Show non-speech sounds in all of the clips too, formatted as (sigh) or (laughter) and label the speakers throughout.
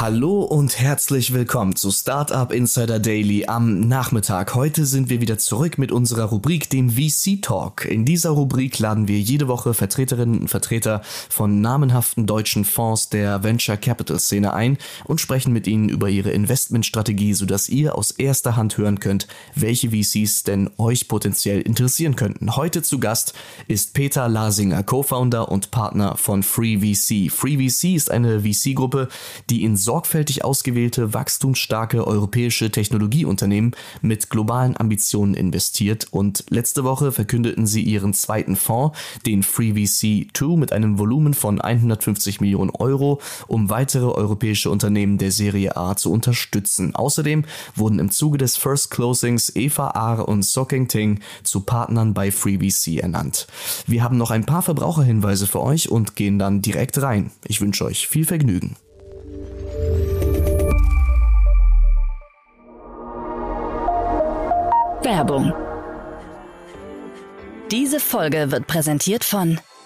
Speaker 1: Hallo und herzlich willkommen zu Startup Insider Daily am Nachmittag. Heute sind wir wieder zurück mit unserer Rubrik, dem VC Talk. In dieser Rubrik laden wir jede Woche Vertreterinnen und Vertreter von namenhaften deutschen Fonds der Venture Capital Szene ein und sprechen mit ihnen über ihre Investmentstrategie, sodass ihr aus erster Hand hören könnt, welche VCs denn euch potenziell interessieren könnten. Heute zu Gast ist Peter Lasinger, Co-Founder und Partner von FreeVC. FreeVC ist eine VC-Gruppe, die in sorgfältig ausgewählte, wachstumsstarke europäische Technologieunternehmen mit globalen Ambitionen investiert und letzte Woche verkündeten sie ihren zweiten Fonds, den FreeVC2, mit einem Volumen von 150 Millionen Euro, um weitere europäische Unternehmen der Serie A zu unterstützen. Außerdem wurden im Zuge des First Closings Eva Ahr und Soking Ting zu Partnern bei FreeVC ernannt. Wir haben noch ein paar Verbraucherhinweise für euch und gehen dann direkt rein. Ich wünsche euch viel Vergnügen.
Speaker 2: Werbung. Diese Folge wird präsentiert von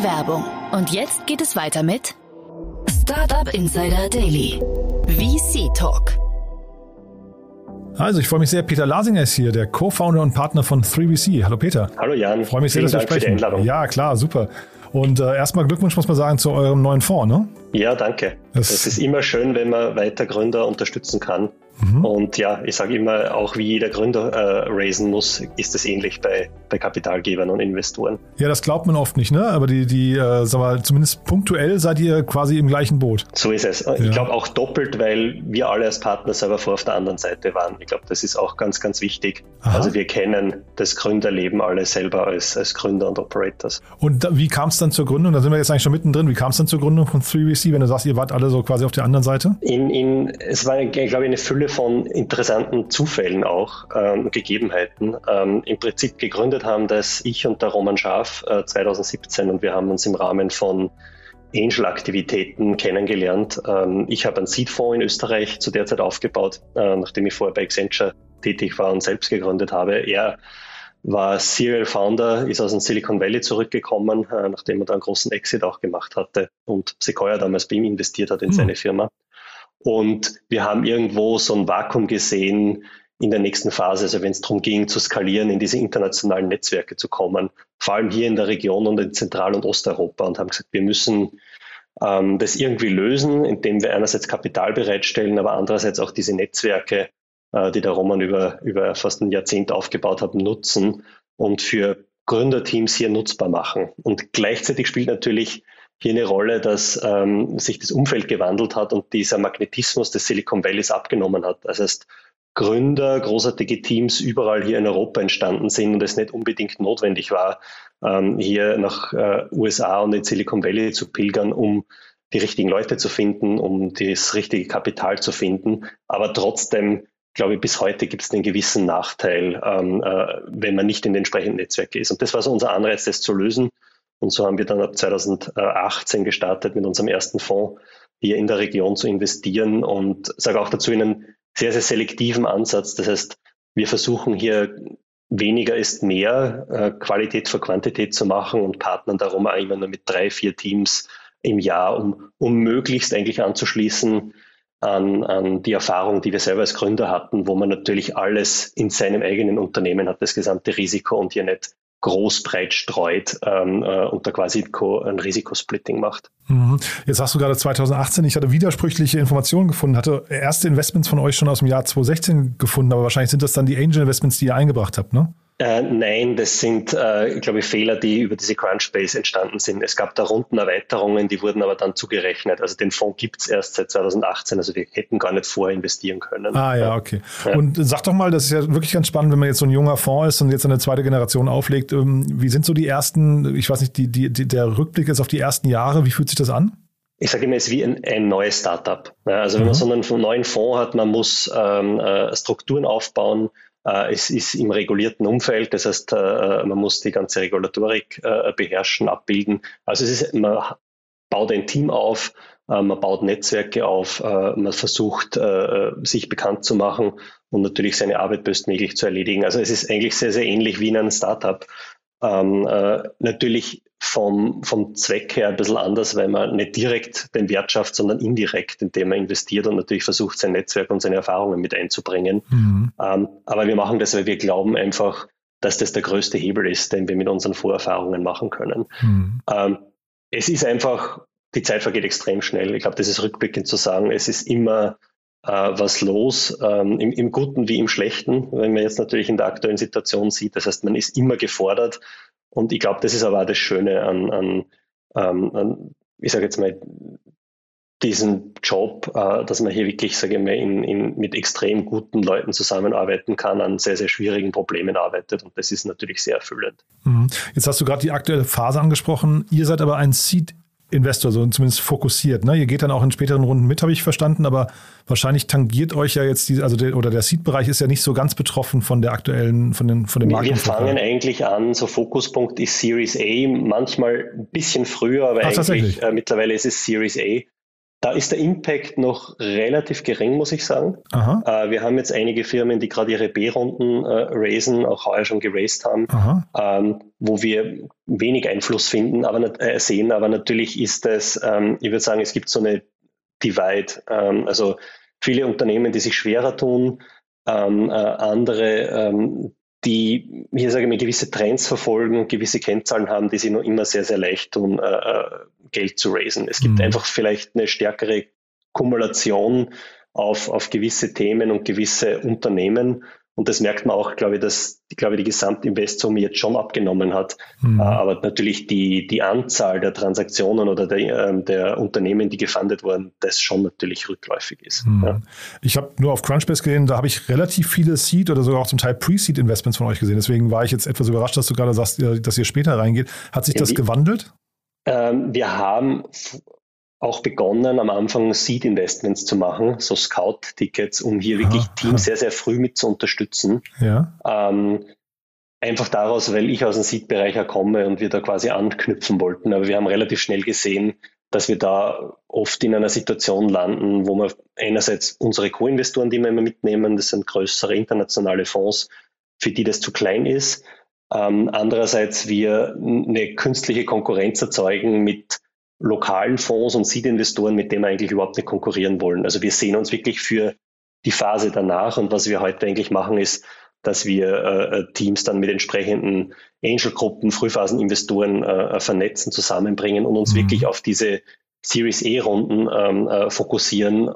Speaker 2: die Werbung. Und jetzt geht es weiter mit Startup Insider Daily. VC Talk.
Speaker 3: Also, ich freue mich sehr. Peter Lasinger ist hier, der Co-Founder und Partner von 3VC. Hallo Peter.
Speaker 4: Hallo Jan.
Speaker 3: Ich freue mich sehr,
Speaker 4: Vielen
Speaker 3: dass wir
Speaker 4: Dank für die
Speaker 3: sprechen.
Speaker 4: Einladung.
Speaker 3: Ja, klar, super. Und äh, erstmal Glückwunsch, muss man sagen, zu eurem neuen Fonds, ne?
Speaker 4: Ja, danke.
Speaker 3: Das-
Speaker 4: Es ist immer schön, wenn man weiter Gründer unterstützen kann.
Speaker 3: Mhm.
Speaker 4: Und ja, ich sage immer, auch wie jeder Gründer äh, raisen muss, ist es ähnlich bei, bei Kapitalgebern und Investoren.
Speaker 3: Ja, das glaubt man oft nicht, ne? Aber die, die, äh, sag mal, zumindest punktuell seid ihr quasi im gleichen Boot.
Speaker 4: So ist es.
Speaker 3: Ja.
Speaker 4: Ich glaube auch doppelt, weil wir alle als Partner selber vor auf der anderen Seite waren. Ich glaube, das ist auch ganz, ganz wichtig.
Speaker 3: Aha.
Speaker 4: Also wir kennen das Gründerleben alle selber als, als Gründer und Operators.
Speaker 3: Und da, wie kam es dann zur Gründung? Da sind wir jetzt eigentlich schon mittendrin. Wie kam es dann zur Gründung von 3VC, wenn du sagst, ihr wart alle so quasi auf der anderen Seite?
Speaker 4: In, in, es war, glaube ich, eine Fülle von interessanten Zufällen auch, ähm, Gegebenheiten. Ähm, Im Prinzip gegründet haben das ich und der Roman Schaaf äh, 2017 und wir haben uns im Rahmen von Angel-Aktivitäten kennengelernt. Ähm, ich habe einen Seed-Fonds in Österreich zu der Zeit aufgebaut, äh, nachdem ich vorher bei Accenture tätig war und selbst gegründet habe. Er war Serial Founder, ist aus dem Silicon Valley zurückgekommen, äh, nachdem er da einen großen Exit auch gemacht hatte und Sequoia damals bei ihm investiert hat in
Speaker 3: Hm.
Speaker 4: seine Firma. Und wir haben irgendwo so ein Vakuum gesehen in der nächsten Phase, also wenn es darum ging, zu skalieren, in diese internationalen Netzwerke zu kommen, vor allem hier in der Region und in Zentral- und Osteuropa und haben gesagt, wir müssen ähm, das irgendwie lösen, indem wir einerseits Kapital bereitstellen, aber andererseits auch diese Netzwerke, äh, die der Roman über, über fast ein Jahrzehnt aufgebaut hat, nutzen und für Gründerteams hier nutzbar machen. Und gleichzeitig spielt natürlich hier eine Rolle, dass ähm, sich das Umfeld gewandelt hat und dieser Magnetismus des Silicon Valleys abgenommen hat. Das heißt, Gründer, großartige Teams überall hier in Europa entstanden sind und es nicht unbedingt notwendig war, ähm, hier nach äh, USA und in Silicon Valley zu pilgern, um die richtigen Leute zu finden, um das richtige Kapital zu finden. Aber trotzdem, glaube ich, bis heute gibt es einen gewissen Nachteil, ähm, äh, wenn man nicht in den entsprechenden Netzwerken ist. Und das war so unser Anreiz, das zu lösen. Und so haben wir dann ab 2018 gestartet mit unserem ersten Fonds hier in der Region zu investieren und sage auch dazu in einen sehr, sehr selektiven Ansatz. Das heißt, wir versuchen hier weniger ist mehr, äh, Qualität für Quantität zu machen und partnern darum immer nur mit drei, vier Teams im Jahr, um, um möglichst eigentlich anzuschließen an, an die Erfahrung, die wir selber als Gründer hatten, wo man natürlich alles in seinem eigenen Unternehmen hat, das gesamte Risiko und hier nicht groß breit streut ähm, äh, und da quasi ein Risikosplitting macht.
Speaker 3: Mhm. Jetzt hast du gerade 2018, ich hatte widersprüchliche Informationen gefunden, hatte erste Investments von euch schon aus dem Jahr 2016 gefunden, aber wahrscheinlich sind das dann die Angel Investments, die ihr eingebracht habt, ne?
Speaker 4: Äh, nein, das sind, äh, glaube ich, Fehler, die über diese Crunchbase entstanden sind. Es gab da Rundenerweiterungen, die wurden aber dann zugerechnet. Also den Fonds gibt es erst seit 2018, also wir hätten gar nicht vorinvestieren können.
Speaker 3: Ah ja, okay. Ja. Und sag doch mal, das ist ja wirklich ganz spannend, wenn man jetzt so ein junger Fonds ist und jetzt eine zweite Generation auflegt. Ähm, wie sind so die ersten, ich weiß nicht, die, die, die, der Rückblick ist auf die ersten Jahre, wie fühlt sich das an?
Speaker 4: ich sage immer, es ist wie ein, ein neues Startup. also wenn man mhm. so einen neuen Fonds hat, man muss ähm, äh, Strukturen aufbauen, es ist im regulierten Umfeld, das heißt, äh, man muss die ganze Regulatorik äh, beherrschen, abbilden. Also es ist, man baut ein Team auf, man baut Netzwerke auf, man versucht, sich bekannt zu machen und natürlich seine Arbeit bestmöglich zu erledigen. Also es ist eigentlich sehr, sehr ähnlich wie in einem Startup. Ähm, äh, natürlich vom, vom Zweck her ein bisschen anders, weil man nicht direkt den Wert schafft, sondern indirekt, indem man investiert und natürlich versucht, sein Netzwerk und seine Erfahrungen mit einzubringen. Mhm. Ähm, aber wir machen das, weil wir glauben einfach, dass das der größte Hebel ist, den wir mit unseren Vorerfahrungen machen können. Mhm. Ähm, es ist einfach, die Zeit vergeht extrem schnell. Ich glaube, das ist rückblickend zu sagen, es ist immer äh, was los, ähm, im, im Guten wie im Schlechten, wenn man jetzt natürlich in der aktuellen Situation sieht. Das heißt, man ist immer gefordert. Und ich glaube, das ist aber auch das Schöne an, an, ähm, an ich sage jetzt mal, diesen Job, äh, dass man hier wirklich, sage ich mal, in, in, mit extrem guten Leuten zusammenarbeiten kann, an sehr, sehr schwierigen Problemen arbeitet. Und das ist natürlich sehr erfüllend.
Speaker 3: Mhm. Jetzt hast du gerade die aktuelle Phase angesprochen. Ihr seid aber ein Seed Investor, so zumindest fokussiert. Ne? Ihr geht dann auch in späteren Runden mit, habe ich verstanden, aber wahrscheinlich tangiert euch ja jetzt die, also der, oder der Seed-Bereich ist ja nicht so ganz betroffen von der aktuellen, von den, von dem
Speaker 4: Markt. Wir fangen eigentlich an, so Fokuspunkt ist Series A, manchmal ein bisschen früher, aber Ach, eigentlich äh, mittlerweile ist es Series A. Da ist der Impact noch relativ gering, muss ich sagen. Äh, wir haben jetzt einige Firmen, die gerade ihre B-Runden äh, raisen, auch heuer schon geraced haben, ähm, wo wir wenig Einfluss finden, aber äh, sehen. Aber natürlich ist es, ähm, ich würde sagen, es gibt so eine Divide. Ähm, also viele Unternehmen, die sich schwerer tun, ähm, äh, andere, ähm, die hier sage ich mal gewisse Trends verfolgen, gewisse Kennzahlen haben, die sie noch immer sehr, sehr leicht tun, äh, äh Geld zu raisen. Es gibt mhm. einfach vielleicht eine stärkere Kumulation auf, auf gewisse Themen und gewisse Unternehmen. Und das merkt man auch, glaube ich, dass glaube ich, die Gesamtinvestsumme jetzt schon abgenommen hat. Mhm. Äh, aber natürlich die, die Anzahl der Transaktionen oder der, äh, der Unternehmen, die gefundet wurden, das schon natürlich rückläufig ist. Mhm. Ja.
Speaker 3: Ich habe nur auf Crunchbase gesehen, da habe ich relativ viele Seed oder sogar auch zum Teil Pre-Seed-Investments von euch gesehen. Deswegen war ich jetzt etwas überrascht, dass du gerade sagst, dass ihr später reingeht. Hat sich das gewandelt?
Speaker 4: Ähm, wir haben auch begonnen, am Anfang Seed-Investments zu machen, so Scout-Tickets, um hier wirklich aha, Teams (laughs) sehr, sehr früh mit zu unterstützen. Ja. Ähm, einfach daraus, weil ich aus dem Seed-Bereich komme und wir da quasi anknüpfen wollten. Aber wir haben relativ schnell gesehen, dass wir da oft in einer Situation landen, wo wir einerseits unsere Co-Investoren, die wir immer mitnehmen, das sind größere internationale Fonds, für die das zu klein ist, ähm, andererseits wir eine künstliche Konkurrenz erzeugen mit lokalen Fonds und Seed-Investoren, mit denen wir eigentlich überhaupt nicht konkurrieren wollen. Also wir sehen uns wirklich für die Phase danach und was wir heute eigentlich machen ist, dass wir äh, äh Teams dann mit entsprechenden Angel-Gruppen, Frühphasen-Investoren äh, äh, vernetzen, zusammenbringen und uns mhm. wirklich auf diese Series E-Runden ähm, äh, fokussieren,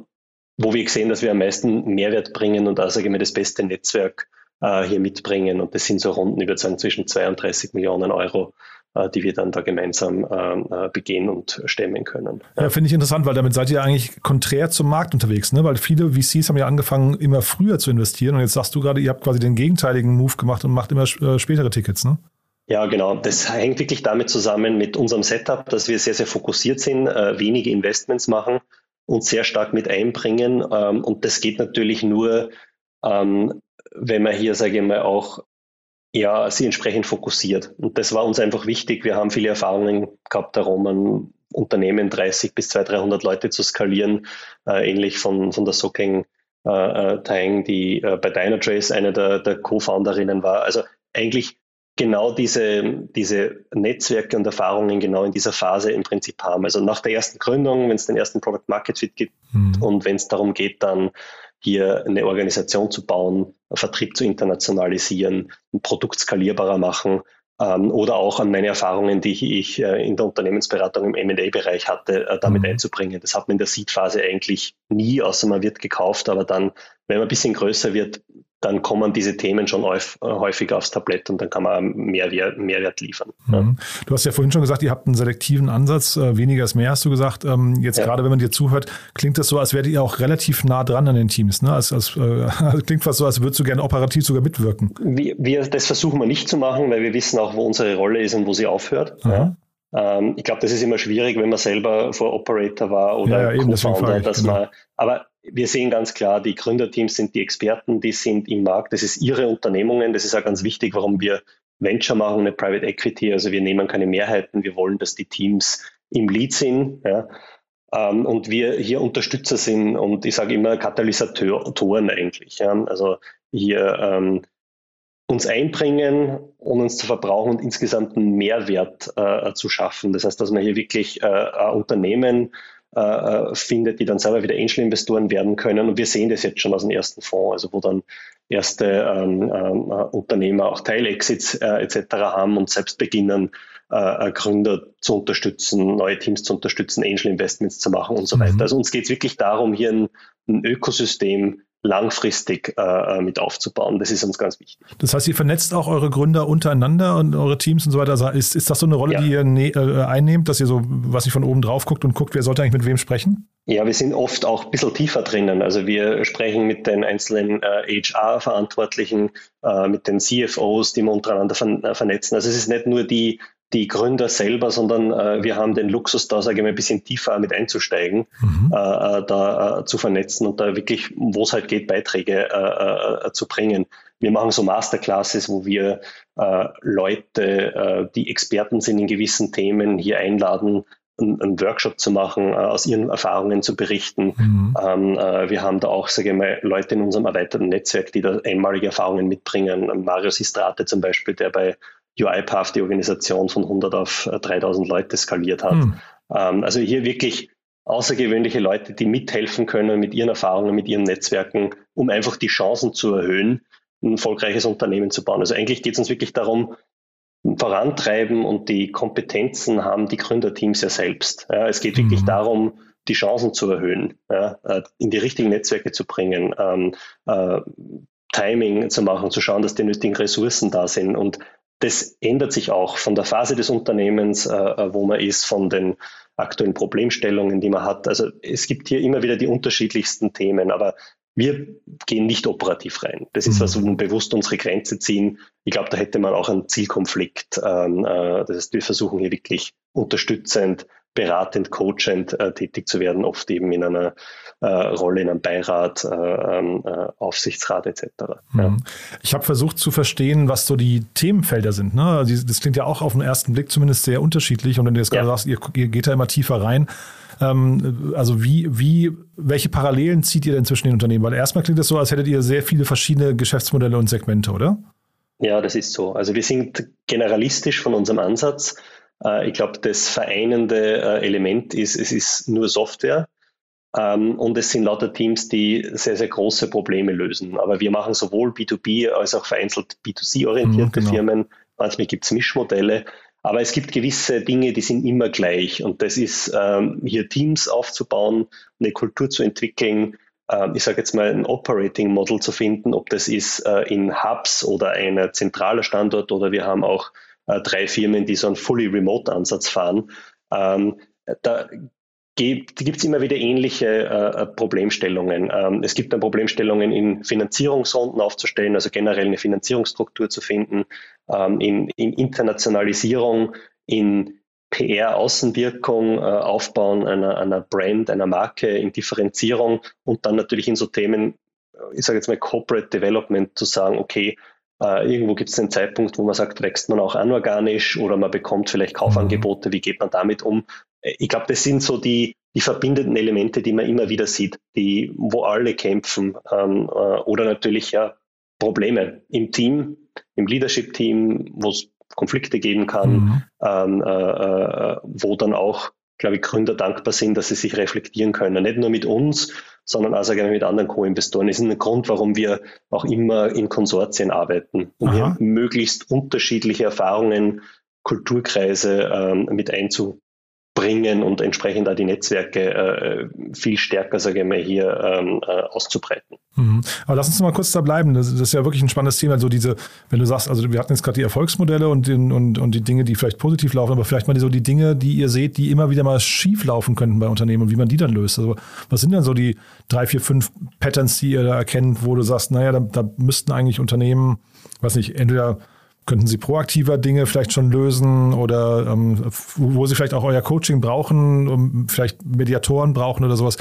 Speaker 4: wo wir sehen, dass wir am meisten Mehrwert bringen und da sage ich mal das beste Netzwerk äh, hier mitbringen. Und das sind so Runden, ich würde sagen, zwischen 32 Millionen Euro die wir dann da gemeinsam ähm, äh, begehen und stemmen können.
Speaker 3: Ja, ja finde ich interessant, weil damit seid ihr eigentlich konträr zum Markt unterwegs, ne? Weil viele VCs haben ja angefangen, immer früher zu investieren und jetzt sagst du gerade, ihr habt quasi den gegenteiligen Move gemacht und macht immer äh, spätere Tickets, ne?
Speaker 4: Ja, genau. Das hängt wirklich damit zusammen mit unserem Setup, dass wir sehr, sehr fokussiert sind, äh, wenige Investments machen und sehr stark mit einbringen. Ähm, und das geht natürlich nur, ähm, wenn man hier, sage ich mal, auch ja, sie entsprechend fokussiert. Und das war uns einfach wichtig. Wir haben viele Erfahrungen gehabt darum, ein Unternehmen 30 bis 200, 300 Leute zu skalieren, äh, ähnlich von, von der Soking äh, äh, Tang, die äh, bei Dynatrace eine der, der Co-Founderinnen war. Also eigentlich genau diese, diese Netzwerke und Erfahrungen genau in dieser Phase im Prinzip haben. Also nach der ersten Gründung, wenn es den ersten Product Market Fit gibt mhm. und wenn es darum geht, dann hier eine Organisation zu bauen, Vertrieb zu internationalisieren, ein Produkt skalierbarer machen, ähm, oder auch an meine Erfahrungen, die ich äh, in der Unternehmensberatung im M&A-Bereich hatte, äh, damit mhm. einzubringen. Das hat man in der Seed-Phase eigentlich nie, außer man wird gekauft, aber dann, wenn man ein bisschen größer wird, dann kommen diese Themen schon häufiger aufs Tablett und dann kann man Mehrwert, Mehrwert liefern.
Speaker 3: Mhm. Du hast ja vorhin schon gesagt, ihr habt einen selektiven Ansatz, äh, weniger ist mehr, hast du gesagt. Ähm, jetzt ja. gerade, wenn man dir zuhört, klingt das so, als wärt ihr auch relativ nah dran an den Teams. Ne? Als, als, äh, (laughs) klingt fast so, als würdest du gerne operativ sogar mitwirken.
Speaker 4: Wir, wir, das versuchen wir nicht zu machen, weil wir wissen auch, wo unsere Rolle ist und wo sie aufhört. Ja. Ähm, ich glaube, das ist immer schwierig, wenn man selber vor Operator war oder ja, ja, Co-Founder, dass genau. man, aber wir sehen ganz klar, die Gründerteams sind die Experten, die sind im Markt, das ist ihre Unternehmungen, das ist auch ganz wichtig, warum wir Venture machen, eine Private Equity, also wir nehmen keine Mehrheiten, wir wollen, dass die Teams im Lead sind, ja, ähm, und wir hier Unterstützer sind und ich sage immer Katalysatoren eigentlich, ja, also hier ähm, uns einbringen und uns zu verbrauchen und insgesamt einen Mehrwert äh, zu schaffen. Das heißt, dass man hier wirklich äh, Unternehmen äh, äh, findet, die dann selber wieder Angel-Investoren werden können. Und wir sehen das jetzt schon aus dem ersten Fonds, also wo dann erste ähm, ähm, äh, Unternehmer auch Teilexits äh, etc. haben und selbst beginnen, äh, Gründer zu unterstützen, neue Teams zu unterstützen, Angel-Investments zu machen und so weiter. Mhm. Also uns geht es wirklich darum, hier ein, ein Ökosystem langfristig äh, äh, mit aufzubauen. Das ist uns ganz wichtig.
Speaker 3: Das heißt, ihr vernetzt auch eure Gründer untereinander und eure Teams und so weiter. Also ist, ist das so eine Rolle, ja. die ihr ne äh, einnehmt, dass ihr so, was ich von oben drauf guckt und guckt, wer sollte eigentlich mit wem sprechen?
Speaker 4: Ja, wir sind oft auch ein bisschen tiefer drinnen. Also wir sprechen mit den einzelnen äh, HR-Verantwortlichen, äh, mit den CFOs, die wir untereinander ver vernetzen. Also es ist nicht nur die die Gründer selber, sondern äh, wir haben den Luxus, da sage ich mal ein bisschen tiefer mit einzusteigen, mhm. äh, äh da äh, zu vernetzen und da wirklich, wo es halt geht, Beiträge äh, äh, zu bringen. Wir machen so Masterclasses, wo wir Leute, die Experten sind in gewissen Themen, hier einladen, einen, Workshop zu machen, aus ihren Erfahrungen zu berichten. Mhm. Ähm, wir haben da auch, sage ich mal, Leute in unserem erweiterten Netzwerk, die da einmalige Erfahrungen mitbringen. Marius Istrate zum Beispiel, der bei UiPath die Organisation von 100 auf 3000 äh, Leute skaliert hat. Hm. Ähm, also hier wirklich außergewöhnliche Leute, die mithelfen können mit ihren Erfahrungen, mit ihren Netzwerken, um einfach die Chancen zu erhöhen, ein erfolgreiches Unternehmen zu bauen. Also eigentlich geht es uns wirklich darum, vorantreiben und die Kompetenzen haben die Gründerteams ja selbst. Ja, es geht wirklich mhm. darum, die Chancen zu erhöhen, ja, äh, in die richtigen Netzwerke zu bringen, ähm, äh, Timing zu machen, zu schauen, dass die nötigen Ressourcen da sind. Und das ändert sich auch von der Phase des Unternehmens, äh, äh, wo man ist, von den aktuellen Problemstellungen, die man hat. Also es gibt hier immer wieder die unterschiedlichsten Themen, aber wir gehen nicht operativ rein. Das ist was, wo wir bewusst unsere Grenze ziehen. Ich glaube, da hätte man auch einen Zielkonflikt. Ähm, äh, das heißt, wir versuchen hier wirklich unterstützend beratend, coachend äh, tätig zu werden, oft eben in einer äh, Rolle in einem Beirat, äh, ähm, äh Aufsichtsrat etc. Ja.
Speaker 3: Mhm. Ich habe versucht zu verstehen, was so die Themenfelder sind. Ne? Also das klingt ja auch auf den ersten Blick zumindest sehr unterschiedlich. Und wenn du jetzt gerade sagst, ihr, ihr, geht da immer tiefer rein, ähm, also wie, wie, welche Parallelen zieht ihr denn zwischen den Unternehmen? Weil erstmal klingt das so, als hättet ihr sehr viele verschiedene Geschäftsmodelle und Segmente, oder?
Speaker 4: Ja, das ist so. Also wir sind generalistisch von unserem Ansatz. Äh, ich glaube, das vereinende äh, Element ist, es ist nur Software. Ähm, und es sind lauter Teams, die sehr, sehr große Probleme lösen. Aber wir machen sowohl B2B als auch vereinzelt B2C-orientierte mhm, genau. Firmen. Manchmal gibt es Mischmodelle. Aber es gibt gewisse Dinge, die sind immer gleich. Und das ist, ähm, hier Teams aufzubauen, eine Kultur zu entwickeln, äh, ich sage jetzt mal ein Operating Model zu finden, ob das ist äh, in Hubs oder ein zentraler Standort oder wir haben auch äh, drei Firmen, die so einen Fully Remote Ansatz fahren. Ähm, da gibt es immer wieder ähnliche äh, äh, Problemstellungen. Ähm, es gibt dann Problemstellungen in Finanzierungsrunden aufzustellen, also generell eine Finanzierungsstruktur zu finden, ähm, in, in, Internationalisierung, in PR-Außenwirkung, äh, Aufbauen einer, einer Brand, einer Marke, in Differenzierung und dann natürlich in so Themen, ich sage jetzt mal Corporate Development, zu sagen, okay, äh, irgendwo gibt es einen Zeitpunkt, wo man sagt, wächst man auch anorganisch oder man bekommt vielleicht Kaufangebote. Wie geht man damit um? Äh, ich glaube, das sind so die, die verbindenden Elemente, die man immer wieder sieht, die, wo alle kämpfen. Ähm, äh, oder natürlich ja Probleme im Team, im Leadership-Team, wo es Konflikte geben kann, mhm. ähm, äh, äh, wo dann auch, glaube ich, Gründer dankbar sind, dass sie sich reflektieren können. Nicht nur mit uns, sondern auch sagen wir, mit anderen Co-Investoren. Das ist ein Grund, warum wir auch immer in Konsortien arbeiten, um Aha. hier möglichst unterschiedliche Erfahrungen, Kulturkreise ähm, mit einzu, bringen und entsprechend auch die Netzwerke äh, viel stärker, sage ich mal, hier ähm, äh, auszubreiten.
Speaker 3: Mhm. Aber lass uns mal kurz da bleiben. Das, ist ja wirklich ein spannendes Thema. So diese, wenn du sagst, also wir hatten jetzt gerade die Erfolgsmodelle und, den, und, und die Dinge, die vielleicht positiv laufen, aber vielleicht mal so die Dinge, die ihr seht, die immer wieder mal schief laufen könnten bei Unternehmen und wie man die dann löst. Also was sind denn so die drei, vier, fünf Patterns, die ihr da erkennt, wo du sagst, naja, da, da müssten eigentlich Unternehmen, weiß nicht, entweder Könnten Sie proaktiver Dinge vielleicht schon lösen oder ähm, wo Sie vielleicht auch euer Coaching brauchen, um vielleicht Mediatoren brauchen oder sowas?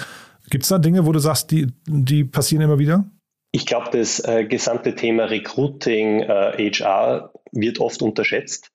Speaker 3: Gibt es da Dinge, wo du sagst, die, die passieren immer wieder?
Speaker 4: Ich glaube, das äh, gesamte Thema Recruiting, äh, HR wird oft unterschätzt.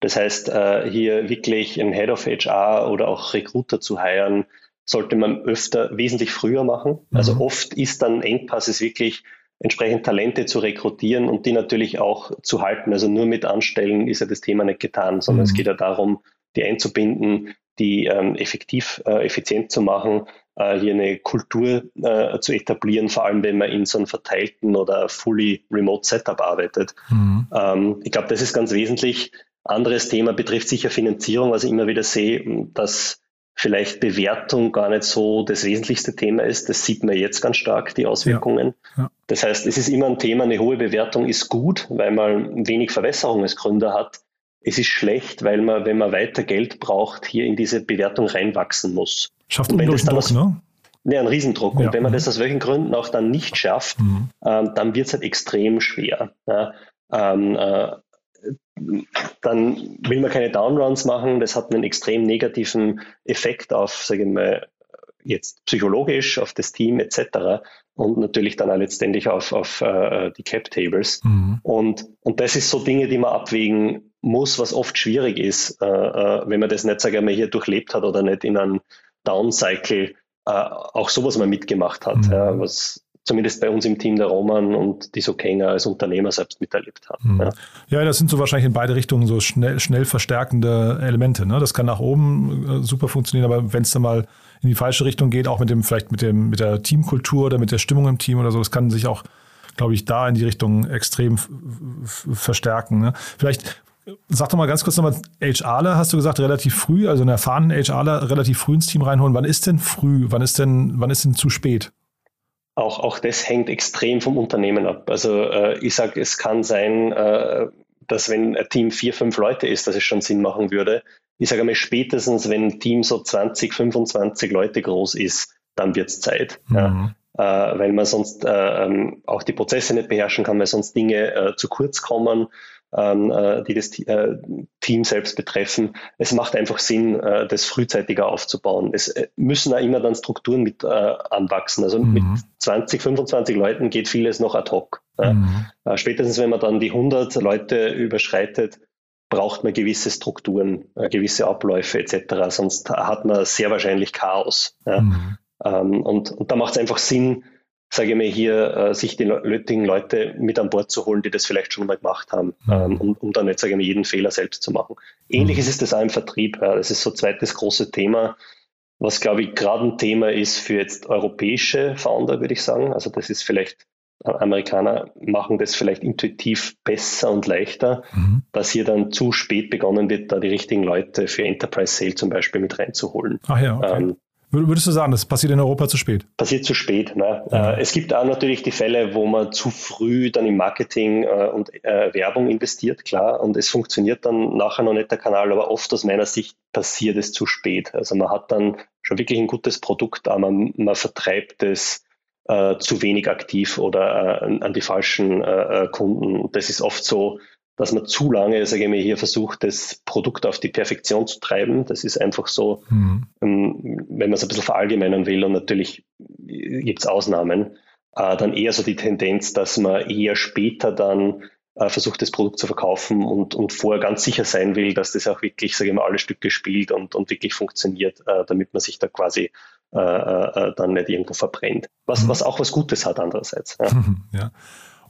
Speaker 4: Das heißt, äh, hier wirklich ein Head of HR oder auch Recruiter zu heiren, sollte man öfter wesentlich früher machen. Also mhm. Also oft ist dann Engpass ist wirklich entsprechend Talente zu rekrutieren und die natürlich auch zu halten. Also nur mit Anstellen ist ja das Thema nicht getan, sondern mhm. es geht ja darum, die einzubinden, die ähm, effektiv, äh, effizient zu machen, äh, hier eine Kultur äh, zu etablieren, vor allem wenn man in so einem verteilten oder fully remote Setup arbeitet. Mhm. Ähm, ich glaube, das ist ganz wesentlich. Anderes Thema betrifft sicher Finanzierung, was ich immer wieder sehe, dass vielleicht Bewertung gar nicht so das wesentlichste Thema ist. Das sieht man jetzt ganz stark, die Auswirkungen. Ja, ja. Das heißt, es ist immer ein Thema, eine hohe Bewertung ist gut, weil man wenig Verwässerungsgründe hat. Es ist schlecht, weil man, wenn man weiter Geld braucht, hier in diese Bewertung reinwachsen muss.
Speaker 3: Schafft unglaublichen Druck, aus, ne?
Speaker 4: Ne, einen Riesendruck. Ja. Und wenn man das aus welchen Gründen auch dann nicht schafft, mhm. ähm, dann wird es halt extrem schwer. Ja? Ähm, äh, dann will man keine Downruns machen. Das hat einen extrem negativen Effekt auf, sage ich mal, jetzt psychologisch, auf das Team etc. Und natürlich dann auch letztendlich auf, auf uh, die Cap-Tables. Mhm. Und, und das ist so Dinge, die man abwägen muss, was oft schwierig ist, uh, uh, wenn man das nicht, sage ich mal, hier durchlebt hat oder nicht in einem Down-Cycle auch sowas mal mitgemacht hat, mhm. ja, was zumindest bei uns im Team der Roman und die Sokenga als Unternehmer selbst miterlebt haben.
Speaker 3: Mhm. Ja. ja. das sind so wahrscheinlich in beide Richtungen so schnell, schnell verstärkende Elemente. Ne? Das kann nach oben äh, super funktionieren, aber wenn es dann mal in die falsche Richtung geht, auch mit dem, vielleicht mit dem, mit der Teamkultur oder mit der Stimmung im Team oder so, das kann sich auch, glaube ich, da in die Richtung extrem verstärken. Ne? Vielleicht Sag doch mal ganz kurz nochmal, HRler hast du gesagt, relativ früh, also einen erfahrenen HRler relativ früh ins Team reinholen. Wann ist denn früh? Wann ist denn, wann ist denn zu spät?
Speaker 4: Auch, auch das hängt extrem vom Unternehmen ab. Also äh, ich sage, es kann sein, äh, dass wenn ein Team vier, fünf Leute ist, dass es schon Sinn machen würde. Ich sage einmal, spätestens wenn ein Team so 20, 25 Leute groß ist, dann wird es Zeit. Mhm. Ja. Äh, weil man sonst äh, ähm, auch die Prozesse nicht beherrschen kann, weil sonst Dinge äh, zu kurz kommen die das äh, Team selbst betreffen. Es macht einfach Sinn, äh, das frühzeitiger aufzubauen. Es äh, müssen auch immer dann Strukturen mit äh, anwachsen. Also mhm. mit 20, 25 Leuten geht vieles noch ad hoc. Mhm. Äh, spätestens wenn man dann die 100 Leute überschreitet, braucht man gewisse Strukturen, gewisse Abläufe etc. Sonst hat man sehr wahrscheinlich Chaos. Mhm. Ähm, und, und da macht es einfach Sinn, sage ich mal hier, äh, sich die nötigen Leute mit an Bord zu holen, die das vielleicht schon mal gemacht haben, mhm. ähm, um, um dann nicht, sage ich mal, jeden Fehler selbst zu machen. Ähnliches mhm. ist das auch im Vertrieb. Ja. Das ist so zweites große Thema, was, glaube ich, gerade ein Thema ist für jetzt europäische Founder, würde ich sagen. Also das ist vielleicht, äh, Amerikaner machen das vielleicht intuitiv besser und leichter, mhm. dass hier dann zu spät begonnen wird, da die richtigen Leute für Enterprise Sale zum Beispiel mit reinzuholen.
Speaker 3: Ach ja, okay. Ähm, Würdest du sagen, das passiert in Europa zu spät?
Speaker 4: Passiert zu spät. Ne? Ja. Äh, es gibt auch natürlich die Fälle, wo man zu früh dann in Marketing äh, und äh, Werbung investiert, klar, und es funktioniert dann nachher noch nicht der Kanal, aber oft aus meiner Sicht passiert es zu spät. Also man hat dann schon wirklich ein gutes Produkt, aber man, man vertreibt es zu wenig aktiv oder an die falschen Kunden. Das ist oft so, dass man zu lange, sage ich mal, hier versucht, das Produkt auf die Perfektion zu treiben. Das ist einfach so, mhm. ähm, wenn man es ein bisschen verallgemeinern will, und natürlich gibt es Ausnahmen, äh, dann eher so die Tendenz, dass man eher später dann äh, versucht, das Produkt zu verkaufen und, und vorher ganz sicher sein will, dass das auch wirklich, sage ich mal, alle Stücke spielt und, und wirklich funktioniert, äh, damit man sich da quasi äh, äh, dann nicht irgendwo verbrennt. Was, mhm. was auch was Gutes hat andererseits.
Speaker 3: Ja. (laughs) ja.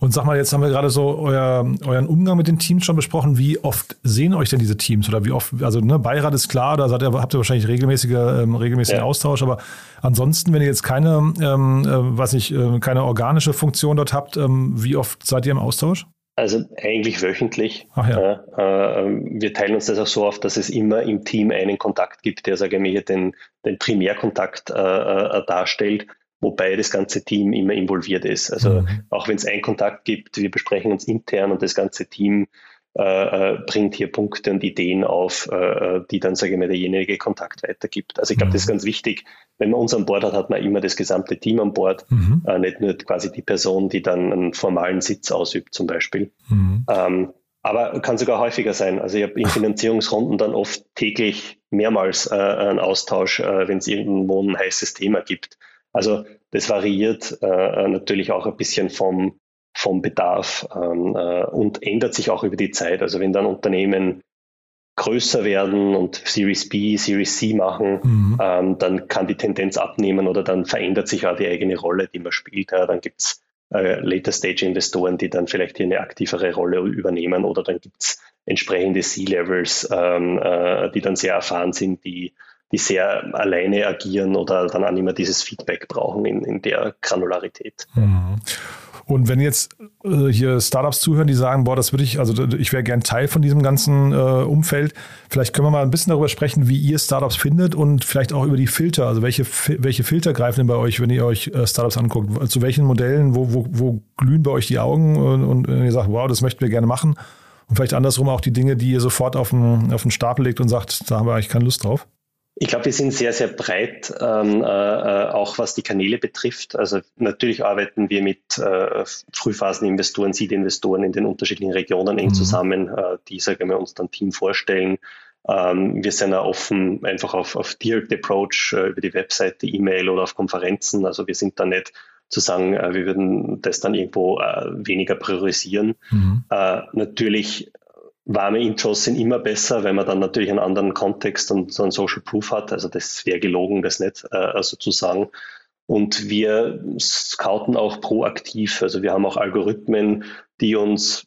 Speaker 3: Und sag mal, jetzt haben wir gerade so euer, euren Umgang mit den Teams schon besprochen. Wie oft sehen euch denn diese Teams oder wie oft, also ne, Beirat ist klar, da seid ihr, habt ihr wahrscheinlich regelmäßige, ähm, regelmäßigen ja. Austausch, aber ansonsten, wenn ihr jetzt keine, ähm, äh, weiß nicht, äh, keine organische Funktion dort habt, ähm, wie oft seid ihr im Austausch?
Speaker 4: Also eigentlich wöchentlich.
Speaker 3: Ja.
Speaker 4: Äh, äh, wir teilen uns das auch so auf, dass es immer im Team einen Kontakt gibt, der, sage ich mal, den, den Primärkontakt äh, äh, darstellt wobei das ganze Team immer involviert ist. Also mhm. auch wenn es einen Kontakt gibt, wir besprechen uns intern und das ganze Team äh, äh bringt hier Punkte und Ideen auf, äh, die dann, sage ich mal, derjenige Kontakt weitergibt. Also ich glaube, mhm. das ist mhm. ganz wichtig. Wenn man uns an Bord hat, hat man immer das gesamte Team an Bord, mhm. äh, nicht nur quasi die Person, die dann einen formalen Sitz ausübt zum Beispiel. Mhm. Ähm, aber kann sogar häufiger sein. Also ich habe in Finanzierungsrunden dann oft täglich mehrmals äh, einen Austausch, äh, wenn es irgendwo ein heißes Thema gibt. Also das variiert äh, natürlich auch ein bisschen vom, vom Bedarf ähm, äh, und ändert sich auch über die Zeit. Also wenn dann Unternehmen größer werden und Series B, Series C machen, mhm. ähm, dann kann die Tendenz abnehmen oder dann verändert sich auch die eigene Rolle, die man spielt. Ja, dann gibt es äh, Later-Stage-Investoren, die dann vielleicht hier eine aktivere Rolle übernehmen oder dann gibt es entsprechende C-Levels, ähm, äh, die dann sehr erfahren sind, die die sehr alleine agieren oder dann auch nicht mehr dieses Feedback brauchen in, in der Granularität.
Speaker 3: Mhm. Und wenn jetzt äh, hier Startups zuhören, die sagen, boah, das würde ich, also ich wäre gern Teil von diesem ganzen äh, Umfeld, vielleicht können wir mal ein bisschen darüber sprechen, wie ihr Startups findet und vielleicht auch über die Filter. Also welche, welche Filter greifen denn bei euch, wenn ihr euch äh, Startups anguckt? Zu welchen Modellen, wo, wo, wo glühen bei euch die Augen und, und ihr sagt, wow, das möchten wir gerne machen? Und vielleicht andersrum auch die Dinge, die ihr sofort auf den, auf den Stapel legt und sagt, da haben wir eigentlich keine Lust drauf?
Speaker 4: Ich glaube, wir sind sehr, sehr breit, ähm, äh, äh, auch was die Kanäle betrifft. Also natürlich arbeiten wir mit äh, Frühphaseninvestoren, Seed-Investoren in den unterschiedlichen Regionen eng mhm. zusammen, äh, die, sagen wir, uns dann Team vorstellen. Ähm, wir sind auch offen einfach auf, auf Direct Approach äh, über die Webseite, E-Mail oder auf Konferenzen. Also wir sind da nicht zu sagen, äh, wir würden das dann irgendwo äh, weniger priorisieren. Mhm. Natürlich warme Intros sind immer besser, weil man dann natürlich einen anderen Kontext und so einen Social Proof hat. Also das wäre gelogen, das nicht äh, also. Und wir scouten auch proaktiv. Also wir haben auch Algorithmen, die uns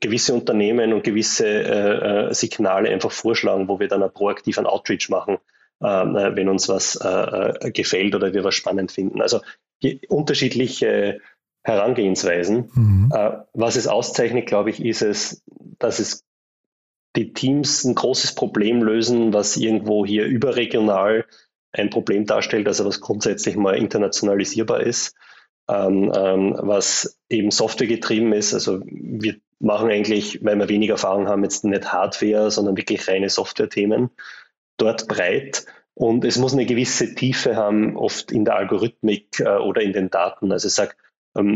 Speaker 4: gewisse Unternehmen und gewisse äh, äh Signale einfach vorschlagen, wo wir dann proaktiv einen Outreach machen, ähm, äh, wenn uns was äh, äh, gefällt oder wir was spannend finden. Also unterschiedliche Herangehensweisen. Mhm. Äh, was es auszeichnet, glaube ich, ist es, dass es die Teams ein großes Problem lösen, was irgendwo hier überregional ein Problem darstellt, also was grundsätzlich mal internationalisierbar ist, ähm, ähm, was eben Software getrieben ist. Also wir machen eigentlich, weil wir wenig Erfahrung haben, jetzt nicht Hardware, sondern wirklich reine Software-Themen dort breit. Und es muss eine gewisse Tiefe haben, oft in der Algorithmik äh, oder in den Daten. Also ich sage,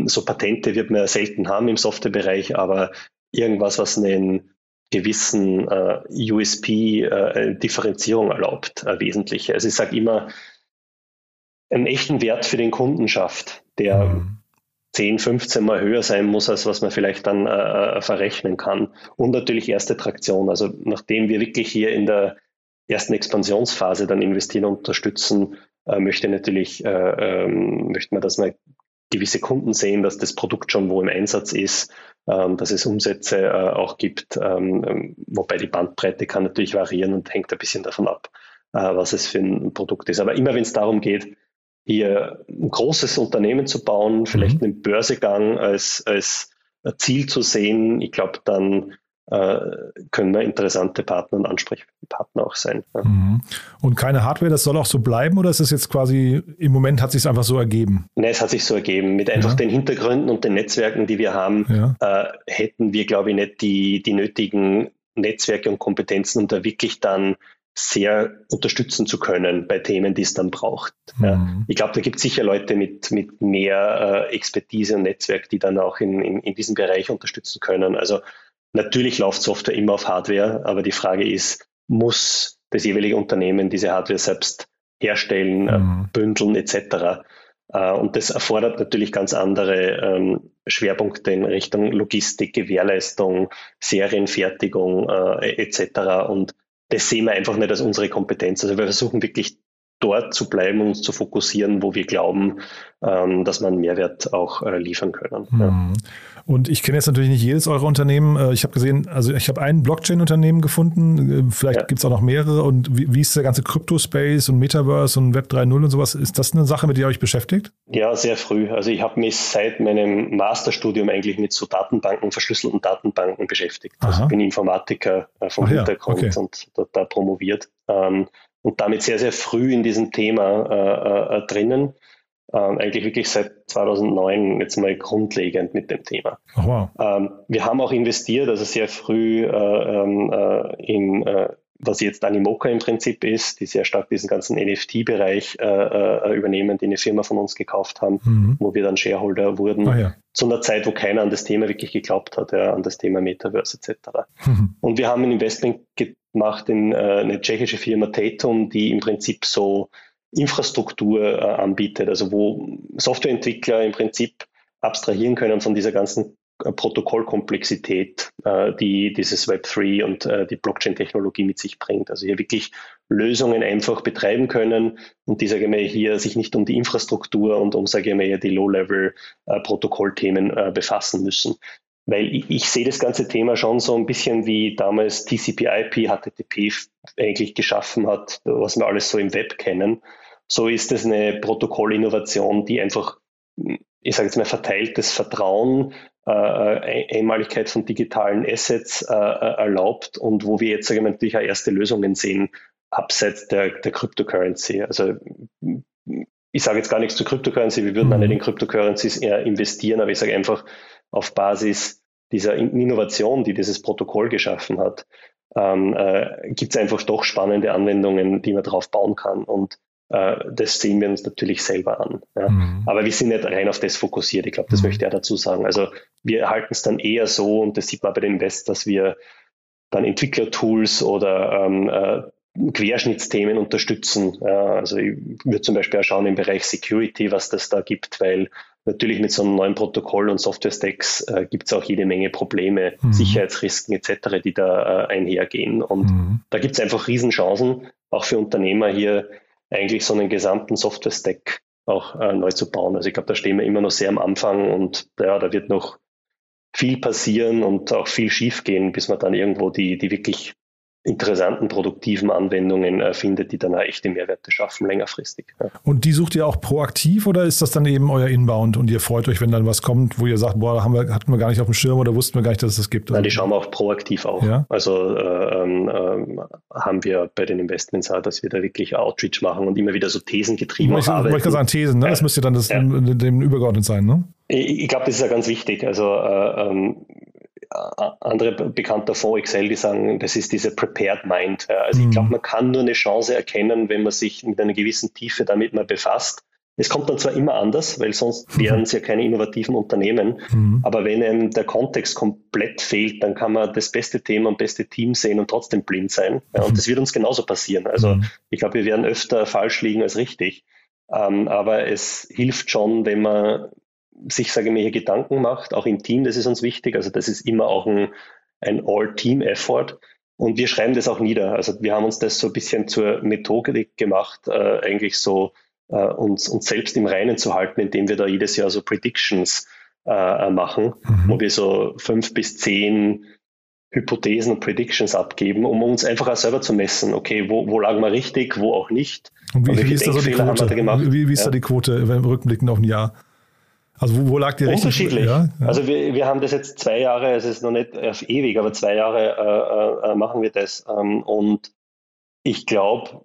Speaker 4: so Patente wird man selten haben im Softwarebereich, aber irgendwas, was einen gewissen äh, USP, äh, Differenzierung erlaubt, äh, wesentliche. Also ich sage immer, einen echten Wert für den Kunden schafft, der mhm. 10, 15 Mal höher sein muss, als was man vielleicht dann äh, äh, verrechnen kann. Und natürlich erste Traktion. Also nachdem wir wirklich hier in der ersten Expansionsphase dann investieren und unterstützen, äh, möchte natürlich, äh, ähm, möchte man, dass man gewisse Kunden sehen, dass das Produkt schon wo im Einsatz ist, ähm, dass es Umsätze äh, auch gibt, ähm, ähm, wobei die Bandbreite kann natürlich variieren und hängt ein bisschen davon ab, äh, was es für ein Produkt ist. Aber immer wenn es darum geht, hier ein großes Unternehmen zu bauen, vielleicht mhm. einen Börsegang als, als Ziel zu sehen, ich glaube, dann können wir interessante Partner und Ansprechpartner auch sein. Ja.
Speaker 3: Mhm. Und keine Hardware, das soll auch so bleiben oder ist es jetzt quasi, im Moment hat sich einfach so ergeben?
Speaker 4: Nein, es hat sich so ergeben. Mit einfach ja. den Hintergründen und den Netzwerken, die wir haben, ja. äh, hätten wir, glaube ich, nicht die, die nötigen Netzwerke und Kompetenzen, um da wirklich dann sehr unterstützen zu können bei Themen, die es dann braucht. Mhm. Ich glaube, da gibt es sicher Leute mit, mit mehr äh, Expertise und Netzwerk, die dann auch in, in, in diesem Bereich unterstützen können. Also Natürlich läuft Software immer auf Hardware, aber die Frage ist, muss das jeweilige Unternehmen diese Hardware selbst herstellen, äh, mhm. bündeln etc. Äh, und das erfordert natürlich ganz andere ähm, Schwerpunkte in Richtung Logistik, Gewährleistung, Serienfertigung äh, etc. Und das sehen wir einfach nicht als unsere Kompetenz. Also wir versuchen wirklich dort zu bleiben und uns zu fokussieren, wo wir glauben, ähm, dass man Mehrwert auch liefern können.
Speaker 3: Mhm. Ja. Und ich kenne jetzt natürlich nicht jedes eurer Unternehmen. Äh, ich habe gesehen, also ich habe ein Blockchain-Unternehmen gefunden. Äh, vielleicht ja. gibt es auch noch mehrere. Und wie, wie ist der ganze Crypto-Space und Metaverse und Web 3.0 und sowas? Ist das eine Sache, mit der ihr euch beschäftigt?
Speaker 4: Ja, sehr früh. Also ich habe mich seit meinem Masterstudium eigentlich mit so Datenbanken, verschlüsselten Datenbanken beschäftigt. Also Aha. Also ich bin Informatiker äh, vom Ach Hintergrund ja, okay. und da, da promoviert. Ähm, und damit sehr, sehr früh in diesem Thema äh, äh, drinnen ähm, eigentlich wirklich seit 2009 jetzt mal grundlegend mit dem Thema. Oh, wow. ähm, wir haben auch investiert, also sehr früh äh, ähm, äh, in äh, was jetzt Animoca im Prinzip ist, die sehr stark diesen ganzen NFT-Bereich äh, äh, übernehmen, die eine Firma von uns gekauft haben, mhm. wo wir dann Shareholder wurden, ah, ja. zu einer Zeit, wo keiner an das Thema wirklich geglaubt hat, ja, an das Thema Metaverse etc. Mhm. Und wir haben ein Investment gemacht in äh, eine tschechische Firma Tatum, die im Prinzip so Infrastruktur äh, anbietet, also wo Softwareentwickler im Prinzip abstrahieren können von dieser ganzen äh, Protokollkomplexität, äh, die dieses Web3 und äh, die Blockchain-Technologie mit sich bringt. Also hier wirklich Lösungen einfach betreiben können und die, sage ich mal, hier sich nicht um die Infrastruktur und um, sage ich mal, die Low-Level-Protokollthemen äh, befassen müssen. Weil ich, ich, sehe das ganze Thema schon so ein bisschen wie damals TCP/IP, HTTP eigentlich geschaffen hat, was wir alles so im Web kennen so ist es eine Protokollinnovation, die einfach, ich sage jetzt mal, verteiltes Vertrauen, äh, äh Einmaligkeit von digitalen Assets äh, äh, erlaubt und wo wir jetzt sagen wir, natürlich auch erste Lösungen sehen, abseits der, der Cryptocurrency. Also ich sage jetzt gar nichts zu Cryptocurrency, wir würden mhm. nicht in Cryptocurrencies eher investieren, aber ich sage einfach auf Basis dieser Innovation, die dieses Protokoll geschaffen hat, ähm, äh, gibt es einfach doch spannende Anwendungen, die man darauf bauen kann. Und äh, das sehen wir uns natürlich selber an. Ja. Mhm. Aber wir sind nicht rein auf das fokussiert. Ich glaube, das mhm. möchte er dazu sagen. Also wir halten es dann eher so, und das sieht man bei den Invest, dass wir dann Entwicklertools oder ähm, äh, Querschnittsthemen unterstützen. Ja, also ich würde zum Beispiel auch schauen im Bereich Security, was das da gibt, weil natürlich mit so einem neuen Protokoll und Software-Stacks äh, gibt es auch jede Menge Probleme, mhm. Sicherheitsrisiken etc., die da äh, einhergehen. Und mhm. da gibt es einfach Riesenchancen, auch für Unternehmer hier eigentlich so einen gesamten Software-Stack auch äh, neu zu bauen. Also ich glaube, da stehen wir immer noch sehr am Anfang und ja, da wird noch viel passieren und auch viel schiefgehen, bis man dann irgendwo die, die wirklich interessanten, produktiven Anwendungen äh, findet, die dann auch echte Mehrwerte schaffen, längerfristig. Ja.
Speaker 3: Und die sucht ihr auch proaktiv oder ist das dann eben euer Inbound und ihr freut euch, wenn dann was kommt, wo ihr sagt, boah, haben wir, hatten wir gar nicht auf dem Schirm oder wussten wir gar nicht, dass es das gibt?
Speaker 4: Nein, die schauen wir auch proaktiv auch. Ja? Also äh, ähm, äh, haben wir bei den Investments auch, dass wir da wirklich Outreach machen und immer wieder so Thesen getrieben
Speaker 3: ich, arbeiten. Ich sagen, Thesen, ne? das müsste dann das, dem, dem übergeordnet sein, ne?
Speaker 4: Ich, ich glaube, das ist ja ganz wichtig. Also äh, ähm, andere bekannter Fonds Excel, die sagen, das ist diese Prepared Mind. Also mhm. ich glaube, man kann nur eine Chance erkennen, wenn man sich mit einer gewissen Tiefe damit mal befasst. Es kommt dann zwar immer anders, weil sonst mhm. wären es ja keine innovativen Unternehmen, mhm. aber wenn einem der Kontext komplett fehlt, dann kann man das beste Thema und beste Team sehen und trotzdem blind sein. Ja, und mhm. das wird uns genauso passieren. Also mhm. ich glaube, wir werden öfter falsch liegen als richtig. Ähm, aber es hilft schon, wenn man sich, sage ich mal, hier Gedanken macht, auch im Team, das ist uns wichtig. Also das ist immer auch ein, ein All-Team-Effort. Und wir schreiben das auch nieder. Also wir haben uns das so ein bisschen zur Methodik gemacht, äh, eigentlich so äh, uns, uns selbst im Reinen zu halten, indem wir da jedes Jahr so Predictions äh, machen, mhm. wo wir so fünf bis zehn Hypothesen und Predictions abgeben, um uns einfach auch selber zu messen, okay, wo, wo lagen wir richtig, wo auch nicht.
Speaker 3: Und wie, wie ist da so die Quote? Wie, wie, ist ja. da die Quote, wenn wir rückblicken auf ein Jahr? Also wo, wo lag die
Speaker 4: Unterschiedlich. Ja, ja. Also wir, wir haben das jetzt zwei Jahre, es ist noch nicht auf ewig, aber zwei Jahre äh, äh, machen wir das. Ähm, und ich glaube,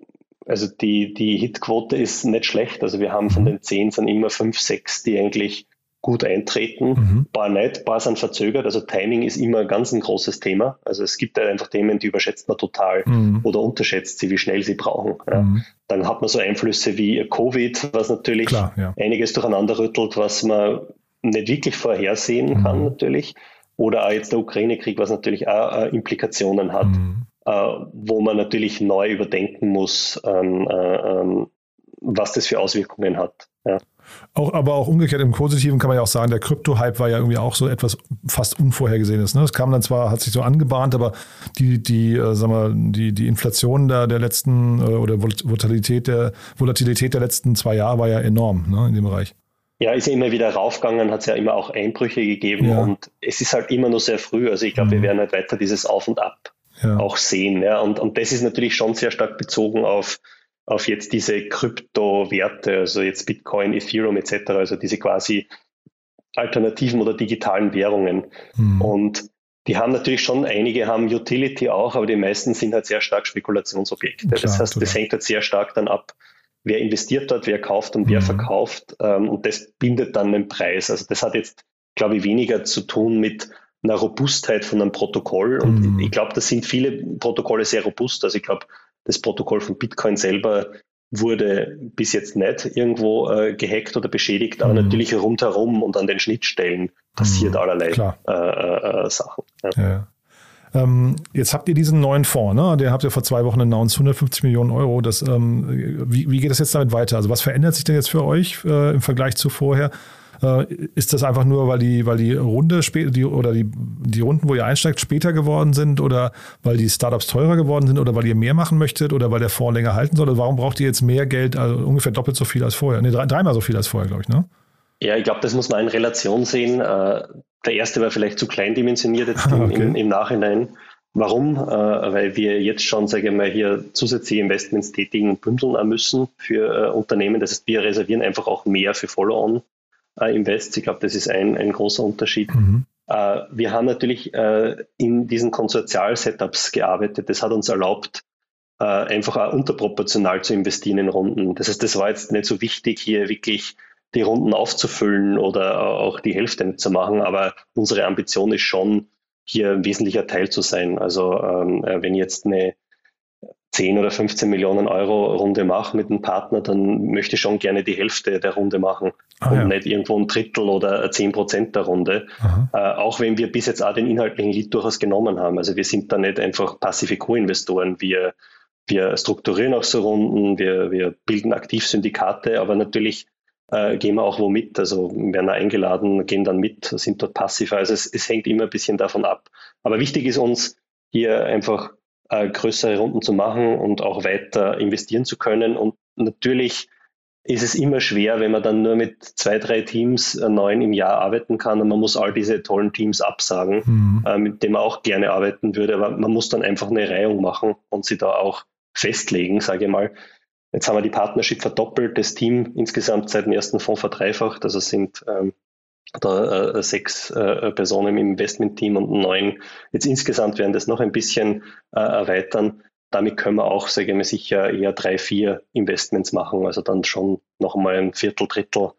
Speaker 4: also die, die Hitquote ist nicht schlecht. Also wir haben von mhm. den zehn sind immer fünf, sechs, die eigentlich gut eintreten, mhm. paar nicht, paar sind verzögert. Also Timing ist immer ein ganz ein großes Thema. Also es gibt einfach Themen, die überschätzt man total mhm. oder unterschätzt sie, wie schnell sie brauchen. Ja. Mhm. Dann hat man so Einflüsse wie Covid, was natürlich Klar, ja. einiges durcheinander rüttelt, was man nicht wirklich vorhersehen mhm. kann natürlich. Oder auch jetzt der Ukraine-Krieg, was natürlich auch äh, Implikationen hat, mhm. äh, wo man natürlich neu überdenken muss, ähm, äh, ähm, was das für Auswirkungen hat. Ja.
Speaker 3: Auch, aber auch umgekehrt im Positiven kann man ja auch sagen, der Krypto-Hype war ja irgendwie auch so etwas fast Unvorhergesehenes. Ne? Es kam dann zwar, hat sich so angebahnt, aber die, die, äh, sag mal, die, die Inflation der, der letzten äh, oder Volatilität der, Volatilität der letzten zwei Jahre war ja enorm ne, in dem Bereich.
Speaker 4: Ja, ist ja immer wieder raufgegangen, hat es ja immer auch Einbrüche gegeben ja. und es ist halt immer nur sehr früh. Also ich glaube, mhm. wir werden halt weiter dieses Auf und Ab ja. auch sehen. Ja. Und, und das ist natürlich schon sehr stark bezogen auf auf jetzt diese Kryptowerte, also jetzt Bitcoin, Ethereum etc., also diese quasi alternativen oder digitalen Währungen. Mhm. Und die haben natürlich schon, einige haben Utility auch, aber die meisten sind halt sehr stark Spekulationsobjekte. Klar, das heißt, das hängt halt sehr stark dann ab, wer investiert dort, wer kauft und wer mhm. verkauft. Ähm, und das bindet dann den Preis. Also das hat jetzt, glaube ich, weniger zu tun mit einer Robustheit von einem Protokoll. Und mhm. ich glaube, da sind viele Protokolle sehr robust. Also ich glaube, das Protokoll von Bitcoin selber wurde bis jetzt nicht irgendwo äh, gehackt oder beschädigt, aber mhm. natürlich rundherum und an den Schnittstellen passiert mhm, allerlei äh, äh, Sachen. Ja. Ja.
Speaker 3: Ähm, jetzt habt ihr diesen neuen Fonds, ne? den habt ihr vor zwei Wochen announced, 150 Millionen Euro. Das, ähm, wie, wie, geht es jetzt damit weiter? Also was verändert sich denn jetzt für euch äh, im Vergleich zu vorher? Äh, ist das einfach nur, weil die, weil die Runde die, oder die, die Runden, wo ihr einsteigt, später geworden sind oder weil die Startups teurer geworden sind oder weil ihr mehr machen möchtet oder weil der Fonds länger halten soll? Oder warum braucht ihr jetzt mehr Geld, also ungefähr doppelt so viel als vorher? Nee, dreimal so viel als vorher, glaube ich, ne?
Speaker 4: Ja, ich glaube, das muss man in Relation sehen. Äh, der erste war vielleicht zu klein dimensioniert jetzt (laughs) im, okay. im, im Nachhinein. Warum? Äh, weil wir jetzt schon, sage ich mal, hier zusätzliche Investments tätigen und bündeln müssen für Unternehmen. Das heißt, wir reservieren einfach auch mehr für Follow-on äh, Invest. Ich glaube, das ist ein, ein großer Unterschied. Mhm. Äh, wir haben natürlich äh, in diesen Konsortial-Setups gearbeitet. Das hat uns erlaubt, äh, einfach auch unterproportional zu investieren in Runden. Das heißt, das war jetzt nicht so wichtig, hier wirklich die Runden aufzufüllen oder auch die Hälfte zu machen, aber unsere Ambition ist schon, hier ein wesentlicher Teil zu sein. Also ähm, äh, wenn jetzt eine 10 oder 15 Millionen Euro Runde mache mit einem Partner, dann möchte ich schon gerne die Hälfte der Runde machen ah, und ja. nicht irgendwo ein Drittel oder 10 Prozent der Runde. Äh, auch wenn wir bis jetzt auch den inhaltlichen Lead durchaus genommen haben. Also wir sind da nicht einfach passive Co-Investoren. Wir, wir strukturieren auch so Runden, wir, wir bilden aktiv Syndikate, aber natürlich äh, gehen wir auch wo mit. Also werden eingeladen, gehen dann mit, sind dort passiv. Also es, es hängt immer ein bisschen davon ab. Aber wichtig ist uns, hier einfach äh, größere Runden zu machen und auch weiter investieren zu können. Und natürlich ist es immer schwer, wenn man dann nur mit zwei, drei Teams äh, neun im Jahr arbeiten kann und man muss all diese tollen Teams absagen, mhm. äh, mit denen man auch gerne arbeiten würde. Aber man muss dann einfach eine Reihung machen und sie da auch festlegen, sage ich mal. Jetzt haben wir die Partnership verdoppelt, das Team insgesamt seit dem ersten Fonds verdreifacht. Also sind ähm, da äh, sechs äh, Personen im Investmentteam und neun. Jetzt insgesamt werden das noch ein bisschen äh, erweitern. Damit können wir auch, sage ich mal, sicher eher drei, vier Investments machen, also dann schon noch einmal ein Viertel, Drittel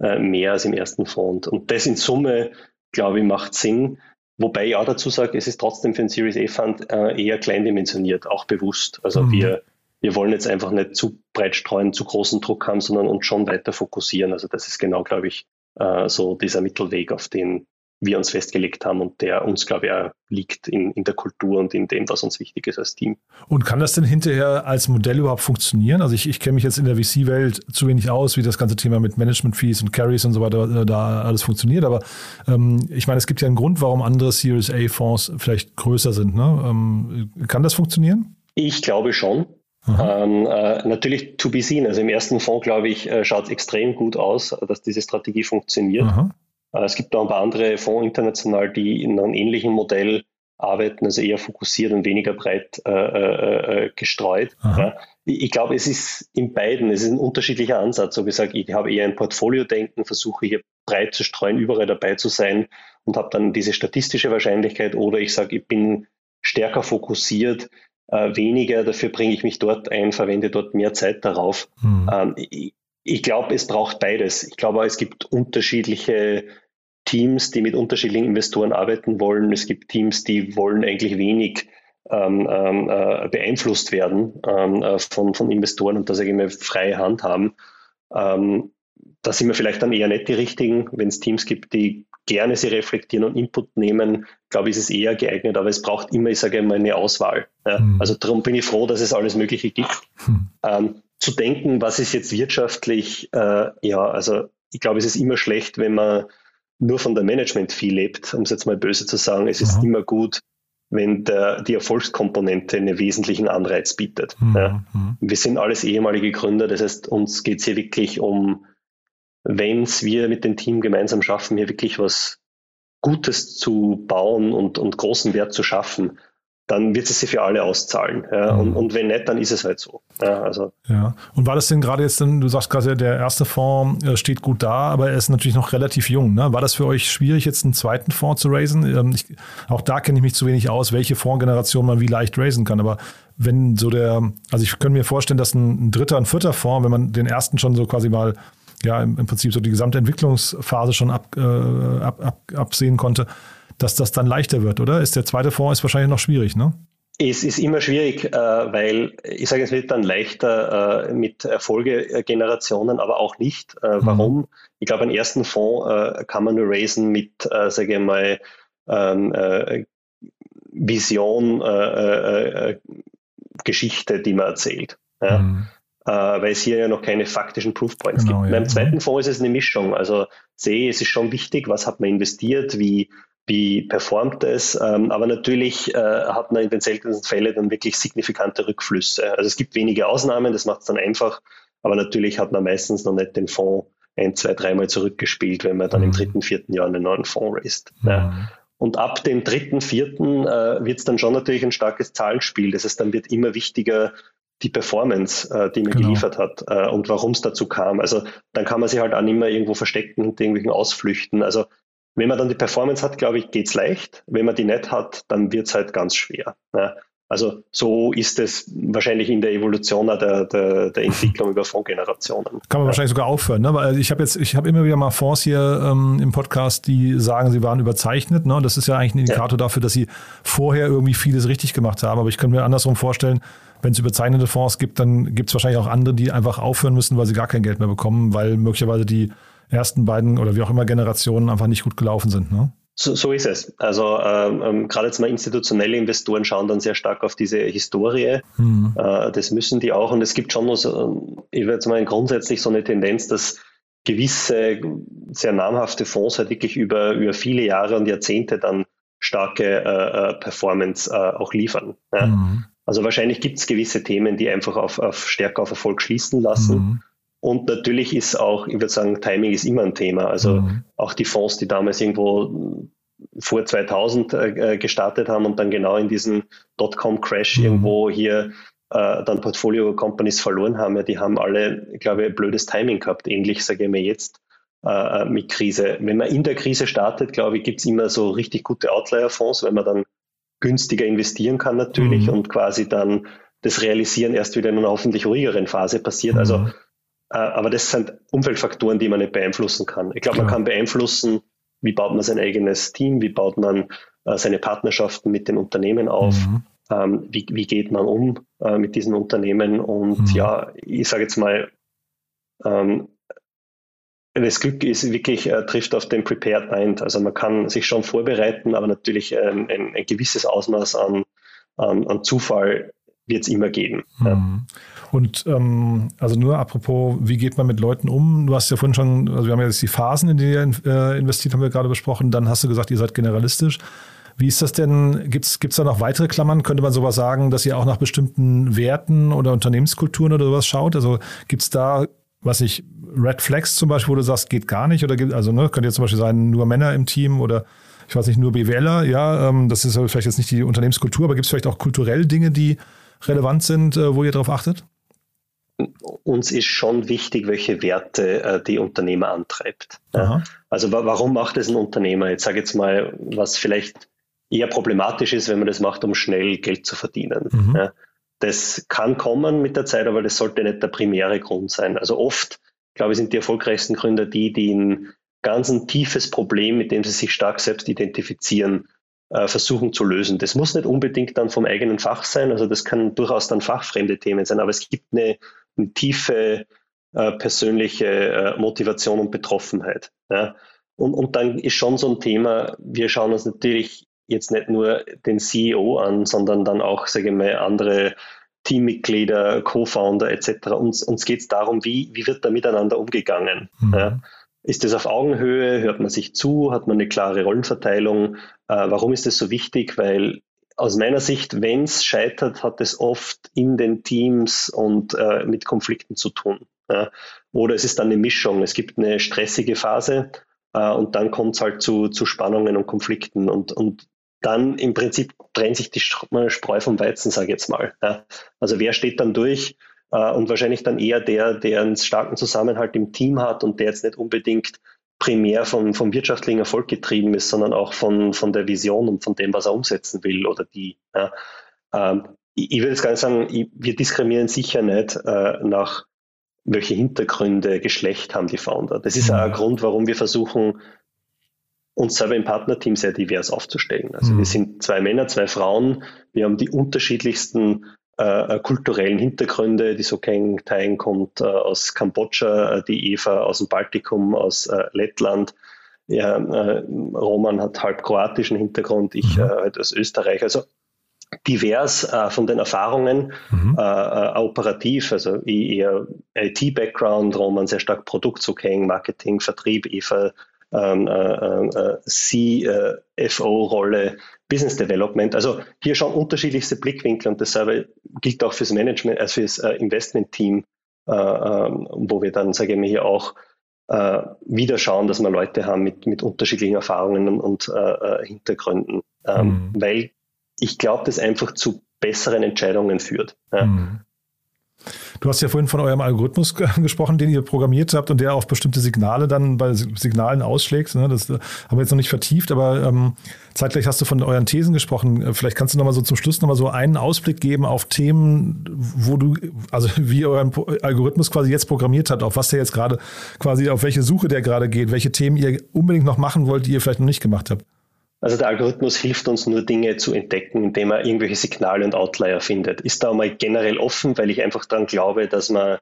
Speaker 4: äh, mehr als im ersten Fonds. Und das in Summe, glaube ich, macht Sinn. Wobei ich auch dazu sage, es ist trotzdem für einen Series A Fund äh, eher kleindimensioniert, auch bewusst. Also mhm. wir, wir wollen jetzt einfach nicht zu breit streuen, zu großen Druck haben, sondern uns schon weiter fokussieren. Also das ist genau, glaube ich, äh, so dieser Mittelweg, auf den wir uns festgelegt haben und der uns, glaube ich, auch liegt in, in der Kultur und in dem, was uns wichtig ist als Team.
Speaker 3: Und kann das denn hinterher als Modell überhaupt funktionieren? Also ich, ich kenne mich jetzt in der VC-Welt zu wenig aus, wie das ganze Thema mit Management-Fees und Carries und so weiter äh, da alles funktioniert. Aber ähm, ich meine, es gibt ja einen Grund, warum andere Series A-Fonds vielleicht größer sind. Ne? Ähm, kann das funktionieren?
Speaker 4: Ich glaube schon. Ähm, äh, natürlich to be seen. Also im ersten Fonds, glaube ich, äh, schaut es extrem gut aus, dass diese Strategie funktioniert. Äh, es gibt auch ein paar andere Fonds international, die in einem ähnlichen Modell arbeiten, also eher fokussiert und weniger breit äh, äh, äh gestreut. Ja. Ich, ich glaube, es ist in beiden, es ist ein unterschiedlicher Ansatz. So gesagt, ich habe eher ein Portfolio-Denken, versuche hier breit zu streuen, überall dabei zu sein und habe dann diese statistische Wahrscheinlichkeit oder ich sage, ich bin stärker fokussiert, äh, weniger, dafür bringe ich mich dort ein, verwende dort mehr Zeit darauf. Mhm. Ähm, ich, ich glaube, es braucht beides. Ich glaube, es gibt unterschiedliche Teams, die mit unterschiedlichen Investoren arbeiten wollen. Es gibt Teams, die wollen eigentlich wenig ähm, ähm äh, beeinflusst werden ähm, äh, von, von Investoren und das irgendwie freie Hand haben. Ähm, da sind wir vielleicht dann eher nicht die richtigen, wenn es Teams gibt, die gerne sie reflektieren und Input nehmen, glaube ich, ist es eher geeignet, aber es braucht immer, ich sage immer, eine Auswahl. Ja. Mhm. Also darum bin ich froh, dass es alles Mögliche gibt. Mhm. Ähm, zu denken, was ist jetzt wirtschaftlich, äh, ja, also ich glaube, es ist immer schlecht, wenn man nur von der Management-Fee lebt, um es jetzt mal böse zu sagen. Es ist immer gut, wenn der, die Erfolgskomponente einen wesentlichen Anreiz bietet. Mhm. Ja. Mhm. Wir sind alles ehemalige Gründer, das heißt, uns geht es hier wirklich um, wenn es wir mit dem Team gemeinsam schaffen, hier wirklich was Gutes zu bauen und, und großen Wert zu schaffen, dann wird es sich für alle auszahlen. Ja. Mhm. Und, und, wenn nicht, dann ist es halt so. Ja, also.
Speaker 3: ja. Und war das denn gerade jetzt, du sagst gerade, der erste Fonds äh, steht gut da, aber er ist natürlich noch relativ jung. Ne? War das für euch schwierig, jetzt einen zweiten Fonds zu raisen? Ähm, ich, auch da kenne ich mich zu wenig aus, welche Fondsgeneration man wie leicht raisen kann. Aber wenn so der, also ich könnte mir vorstellen, dass ein, ein dritter, ein vierter Fonds, wenn man den ersten schon so quasi mal ja, im, im Prinzip so die gesamte Entwicklungsphase schon ab, äh, ab, ab, absehen konnte, dass das dann leichter wird, oder? Ist der zweite Fonds ist wahrscheinlich noch schwierig, ne?
Speaker 4: Es ist immer schwierig, äh, weil ich sage, es wird dann leichter äh, mit Erfolgegenerationen, aber auch nicht. Äh, mhm. Warum? Ich glaube, einen ersten Fonds kann man nur raisen mit, sage ich mal, ähm, Vision, Geschichte, die man erzählt. Mhm. Weil es hier ja noch keine faktischen Proofpoints genau, gibt. Ja. Beim zweiten Fonds ist es eine Mischung. Also sehe, es ist schon wichtig, was hat man investiert, wie wie performt es. Ähm, aber natürlich äh, hat man in den seltensten Fällen dann wirklich signifikante Rückflüsse. Also es gibt wenige Ausnahmen, das macht es dann einfach, aber natürlich hat man meistens noch nicht den Fonds ein, zwei, dreimal zurückgespielt, wenn man dann mhm. im dritten, vierten Jahr einen neuen Fonds raised. Mhm. Ja. Und ab dem dritten, vierten äh, wird es dann schon natürlich ein starkes Zahlenspiel. Das heißt, dann wird immer wichtiger, die Performance, äh, die man genau. geliefert hat äh, und warum es dazu kam. Also dann kann man sich halt auch nicht mehr irgendwo verstecken hinter irgendwelchen Ausflüchten. Also wenn man dann die Performance hat, glaube ich, geht's leicht. Wenn man die nicht hat, dann wird's halt ganz schwer. Ja. Also so ist es wahrscheinlich in der Evolution der, der, der Entwicklung (laughs) über Fondsgenerationen.
Speaker 3: Kann man wahrscheinlich sogar aufhören, ne? Weil ich habe jetzt, ich habe immer wieder mal Fonds hier ähm, im Podcast, die sagen, sie waren überzeichnet. Ne? Das ist ja eigentlich ein Indikator ja. dafür, dass sie vorher irgendwie vieles richtig gemacht haben. Aber ich könnte mir andersrum vorstellen, wenn es überzeichnete Fonds gibt, dann gibt es wahrscheinlich auch andere, die einfach aufhören müssen, weil sie gar kein Geld mehr bekommen, weil möglicherweise die ersten beiden oder wie auch immer Generationen einfach nicht gut gelaufen sind. Ne?
Speaker 4: So, so ist es. Also ähm, ähm, gerade jetzt mal institutionelle Investoren schauen dann sehr stark auf diese Historie. Mhm. Äh, das müssen die auch. Und es gibt schon so, ich würde mal grundsätzlich so eine Tendenz, dass gewisse sehr namhafte Fonds halt wirklich über, über viele Jahre und Jahrzehnte dann starke äh, äh Performance äh, auch liefern. Ja? Mhm. Also wahrscheinlich gibt es gewisse Themen, die einfach auf, auf stärker auf Erfolg schließen lassen. Mhm. Und natürlich ist auch, ich würde sagen, Timing ist immer ein Thema. Also mhm. auch die Fonds, die damals irgendwo vor 2000 äh, gestartet haben und dann genau in diesem Dotcom-Crash mhm. irgendwo hier äh, dann Portfolio-Companies verloren haben, ja, die haben alle, glaube ich, blödes Timing gehabt. Ähnlich sage ich mir jetzt äh, mit Krise. Wenn man in der Krise startet, glaube ich, gibt es immer so richtig gute Outlier-Fonds, weil man dann günstiger investieren kann natürlich mhm. und quasi dann das Realisieren erst wieder in einer hoffentlich ruhigeren Phase passiert. Also mhm. Äh, aber das sind Umfeldfaktoren, die man nicht beeinflussen kann. Ich glaube, man kann beeinflussen, wie baut man sein eigenes Team, wie baut man äh, seine Partnerschaften mit den Unternehmen auf, mhm. ähm, wie, wie, geht man um äh, mit diesen Unternehmen. Und mhm. ja, ich sage jetzt mal, ähm, das Glück ist wirklich, äh, trifft auf den Prepared Mind. Also man kann sich schon vorbereiten, aber natürlich ein, ein, ein gewisses Ausmaß an, an, an Zufall wird es immer geben. Mhm.
Speaker 3: Und ähm, also nur apropos, wie geht man mit Leuten um? Du hast ja vorhin schon, also wir haben ja jetzt die Phasen, in die ihr äh, investiert, haben wir gerade besprochen. Dann hast du gesagt, ihr seid generalistisch. Wie ist das denn? Gibt es da noch weitere Klammern? Könnte man sowas sagen, dass ihr auch nach bestimmten Werten oder Unternehmenskulturen oder sowas schaut? Also gibt es da, was ich, Red Flags zum Beispiel, wo du sagst, geht gar nicht? Oder gibt, also ne, könnte jetzt zum Beispiel sein, nur Männer im Team oder ich weiß nicht, nur BWLer? Ja, ähm, das ist vielleicht jetzt nicht die Unternehmenskultur, aber gibt es vielleicht auch kulturell Dinge, die relevant sind, äh, wo ihr darauf achtet?
Speaker 4: uns ist schon wichtig, welche Werte äh, die Unternehmer antreibt. Ja. Also warum macht es ein Unternehmer? Jetzt sage ich jetzt mal, was vielleicht eher problematisch ist, wenn man das macht, um schnell Geld zu verdienen. Mhm. Das kann kommen mit der Zeit, aber das sollte nicht der primäre Grund sein. Also oft, glaube ich, sind die erfolgreichsten Gründer die, die ein ganz ein tiefes Problem, mit dem sie sich stark selbst identifizieren, äh, versuchen zu lösen. Das muss nicht unbedingt dann vom eigenen Fach sein, also das kann durchaus dann fachfremde Themen sein, aber es gibt eine eine tiefe äh, persönliche äh, Motivation und Betroffenheit. Ja. Und, und dann ist schon so ein Thema, wir schauen uns natürlich jetzt nicht nur den CEO an, sondern dann auch, sage ich mal, andere Teammitglieder, Co-Founder etc. Uns, uns geht es darum, wie, wie wird da miteinander umgegangen. Mhm. Ja? Ist das auf Augenhöhe? Hört man sich zu? Hat man eine klare Rollenverteilung? Äh, warum ist das so wichtig? Weil aus meiner Sicht, wenn es scheitert, hat es oft in den Teams und äh, mit Konflikten zu tun. Ja? Oder es ist dann eine Mischung. Es gibt eine stressige Phase äh, und dann kommt es halt zu, zu Spannungen und Konflikten. Und, und dann im Prinzip trennt sich die Spreu vom Weizen, sage ich jetzt mal. Ja. Also wer steht dann durch? Äh, und wahrscheinlich dann eher der, der einen starken Zusammenhalt im Team hat und der jetzt nicht unbedingt primär vom, vom wirtschaftlichen Erfolg getrieben ist, sondern auch von, von der Vision und von dem, was er umsetzen will oder die. Ja. Ähm, ich, ich würde jetzt gar nicht sagen, ich, wir diskriminieren sicher nicht äh, nach welche Hintergründe, Geschlecht haben die Founder. Das ist mhm. auch ein Grund, warum wir versuchen, uns selber im Partnerteam sehr divers aufzustellen. Also mhm. wir sind zwei Männer, zwei Frauen, wir haben die unterschiedlichsten äh, kulturellen Hintergründe. Die Sokeng Taing kommt äh, aus Kambodscha, äh, die Eva aus dem Baltikum, aus äh, Lettland. Ja, äh, Roman hat halb kroatischen Hintergrund, ich mhm. halt aus Österreich. Also divers äh, von den Erfahrungen, mhm. äh, äh, operativ, also eher IT-Background, Roman sehr stark Produkt kennen, Marketing, Vertrieb, Eva ähm, äh, äh, CFO-Rolle, Business Development. Also hier schon unterschiedlichste Blickwinkel und dasselbe gilt auch fürs Management, also fürs äh, Investment-Team, äh, ähm, wo wir dann, sage ich mal, hier auch äh, wieder schauen, dass wir Leute haben mit, mit unterschiedlichen Erfahrungen und, und äh, Hintergründen, ähm, mhm. weil ich glaube, das einfach zu besseren Entscheidungen führt. Ja. Mhm.
Speaker 3: Du hast ja vorhin von eurem Algorithmus (laughs) gesprochen, den ihr programmiert habt und der auf bestimmte Signale dann bei Signalen ausschlägt. Ne? Das haben wir jetzt noch nicht vertieft, aber ähm, zeitgleich hast du von euren Thesen gesprochen. Vielleicht kannst du noch mal so zum Schluss noch mal so einen Ausblick geben auf Themen, wo du, also (laughs) wie euren Algorithmus quasi jetzt programmiert hat, auf was der jetzt gerade quasi, auf welche Suche der gerade geht, welche Themen ihr unbedingt noch machen wollt, die ihr vielleicht noch nicht gemacht habt.
Speaker 4: Also der Algorithmus hilft uns nur Dinge zu entdecken, indem er irgendwelche Signale und Outlier findet. Ist da mal generell offen, weil ich einfach daran glaube, dass man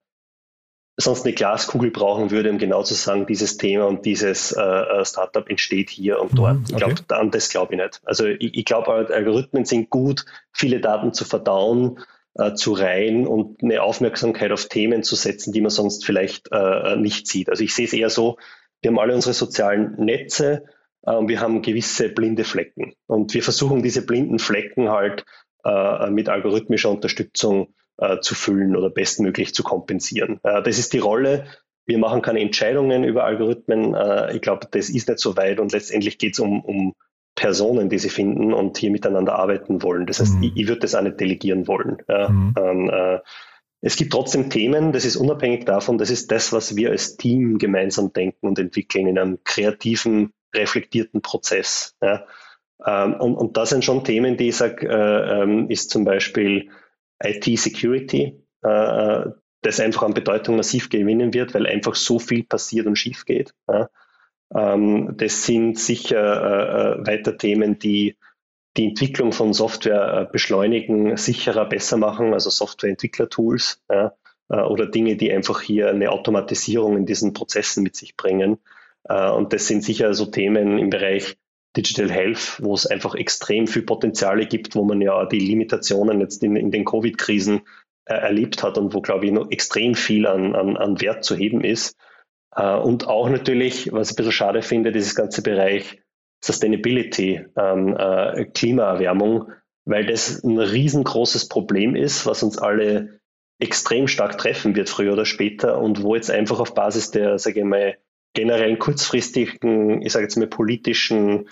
Speaker 4: sonst eine Glaskugel brauchen würde, um genau zu sagen, dieses Thema und dieses äh, äh Startup entsteht hier und dort. Mhm, okay. Ich glaube, an das glaube ich nicht. Also ich, ich glaube, Algorithmen sind gut, viele Daten zu verdauen, äh, zu reihen und eine Aufmerksamkeit auf Themen zu setzen, die man sonst vielleicht äh, nicht sieht. Also ich sehe es eher so, wir haben alle unsere sozialen Netze, äh, und wir haben gewisse blinde Flecken. Und wir versuchen diese blinden Flecken halt äh, mit algorithmischer Unterstützung äh, zu füllen oder bestmöglich zu kompensieren. Äh, das ist die Rolle. Wir machen keine Entscheidungen über Algorithmen. Äh, ich glaube, das ist nicht so weit und letztendlich geht es um, um Personen, die sie finden und hier miteinander arbeiten wollen. Das heißt, mhm. ich, ich würde das auch nicht delegieren wollen. Mhm. ähm, äh, es gibt trotzdem Themen, das ist unabhängig davon, das ist das, was wir als Team gemeinsam denken und entwickeln in einem kreativen reflektierten Prozess. Ja. Ähm, und, und das sind schon Themen, die ich sage, äh, ähm, ist zum Beispiel IT-Security, äh, äh, das einfach an Bedeutung massiv gewinnen wird, weil einfach so viel passiert und schief geht. Ja. Ähm, das sind sicher äh, äh weiter Themen, die die Entwicklung von Software äh, beschleunigen, sicherer, besser machen, also Softwareentwickler-Tools ja, oder Dinge, die einfach hier eine Automatisierung in diesen Prozessen mit sich bringen. Äh, und das sind sicher so Themen im Bereich Digital Health, wo es einfach extrem viel Potenziale gibt, wo man ja die Limitationen jetzt in, in den Covid-Krisen äh, erlebt hat und wo, glaube ich, noch extrem viel an, an, an Wert zu heben ist. Äh, und auch natürlich, was ich ein bisschen schade finde, dieses ganze Bereich Sustainability, ähm, äh, Klimaerwärmung, weil das ein riesengroßes Problem ist, was uns alle extrem stark treffen wird, früher oder später, und wo jetzt einfach auf Basis der, sage ich mal, generellen kurzfristigen, ich sage jetzt mal politischen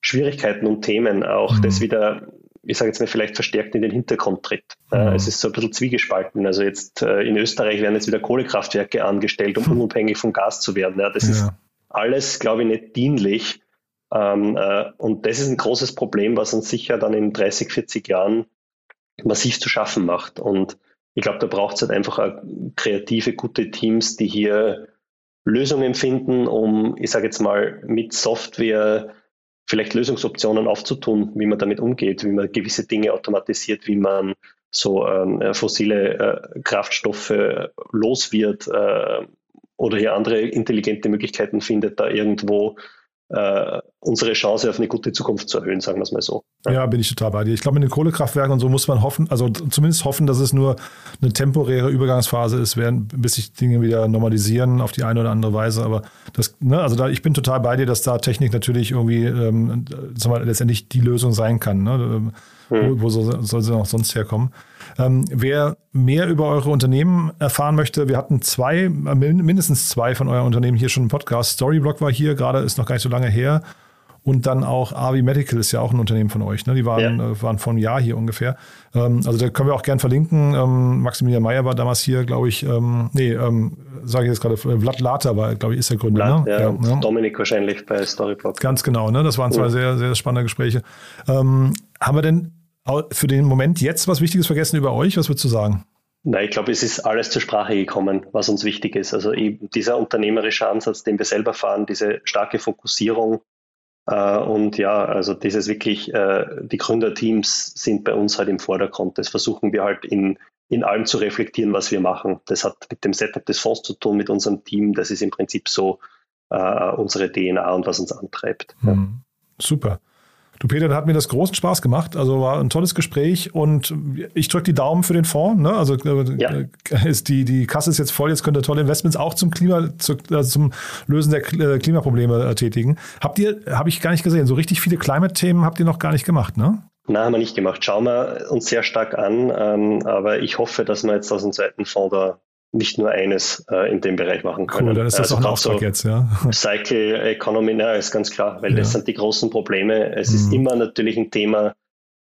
Speaker 4: Schwierigkeiten und Themen auch mhm. das wieder, ich sage jetzt mal, vielleicht verstärkt in den Hintergrund tritt. Mhm. es ist so ein bisschen zwiegespalten. Also jetzt äh, in Österreich werden jetzt wieder Kohlekraftwerke angestellt, um (laughs) unabhängig vom Gas zu werden. Ja, das ja. ist alles, glaube ich, nicht dienlich. Ähm, äh, und das ist ein großes Problem, was uns sicher dann in 30, 40 Jahren massiv zu schaffen macht. Und ich glaube, da braucht es halt einfach kreative, gute Teams, die hier Lösungen finden, um, ich sage jetzt mal, mit Software vielleicht Lösungsoptionen aufzutun, wie man damit umgeht, wie man gewisse Dinge automatisiert, wie man so ähm, äh, fossile äh, Kraftstoffe los wird äh, oder hier andere intelligente Möglichkeiten findet, da irgendwo äh, unsere Chance auf eine gute Zukunft zu erhöhen, sagen wir es mal so.
Speaker 3: Ja, bin ich total bei dir. Ich glaube, mit den Kohlekraftwerken und so muss man hoffen, also zumindest hoffen, dass es nur eine temporäre Übergangsphase ist, während, bis sich Dinge wieder normalisieren auf die eine oder andere Weise. Aber das, ne, also da, ich bin total bei dir, dass da Technik natürlich irgendwie ähm, letztendlich die Lösung sein kann. Ne? Hm. Wo, wo soll, soll sie auch sonst herkommen? Ähm, wer mehr über eure Unternehmen erfahren möchte, wir hatten zwei, mindestens zwei von euren Unternehmen hier schon im Podcast. Storyblock war hier, gerade ist noch gar nicht so lange her. Und dann auch Avi Medical ist ja auch ein Unternehmen von euch. Ne? Die waren, ja. äh, waren vor einem Jahr hier ungefähr. Ähm, also da können wir auch gern verlinken. Ähm, Maximilian Meyer war damals hier, glaube ich. Ähm, nee, ähm, sage ich jetzt gerade, Vlad Later war, glaube ich, ist der Gründer.
Speaker 4: Vlad, ne? ja, ja, ja, Dominik wahrscheinlich bei Storyblock.
Speaker 3: Ganz genau. Ne? Das waren zwei sehr, sehr spannende Gespräche. Ähm, haben wir denn für den Moment jetzt was Wichtiges vergessen über euch? Was würdest du sagen?
Speaker 4: Nein, ich glaube, es ist alles zur Sprache gekommen, was uns wichtig ist. Also eben dieser unternehmerische Ansatz, den wir selber fahren, diese starke Fokussierung äh, und ja, also dieses wirklich, äh, die Gründerteams sind bei uns halt im Vordergrund. Das versuchen wir halt in, in allem zu reflektieren, was wir machen. Das hat mit dem Setup des Fonds zu tun, mit unserem Team. Das ist im Prinzip so äh, unsere DNA und was uns antreibt.
Speaker 3: Mhm. Super. Du Peter, da hat mir das großen Spaß gemacht. Also war ein tolles Gespräch und ich drücke die Daumen für den Fonds. Ne? Also äh, ja. (laughs) ist die, die Kasse ist jetzt voll, jetzt könnt ihr tolle Investments auch zum Klima, zu, also zum Lösen der äh, Klimaprobleme äh, tätigen. Habt ihr, habe ich gar nicht gesehen, so richtig viele Climate-Themen habt ihr noch gar nicht gemacht, ne?
Speaker 4: Nein, haben wir nicht gemacht. Schauen wir uns sehr stark an. Ähm, aber ich hoffe, dass wir jetzt aus dem zweiten Fonds da nicht nur eines äh, in dem Bereich machen können.
Speaker 3: Cool, dann ist das also auch ein Auftrag so jetzt, ja. (laughs)
Speaker 4: Cycle Economy, na, ist ganz klar, weil ja. das sind die großen Probleme. Es mhm. ist immer natürlich ein Thema,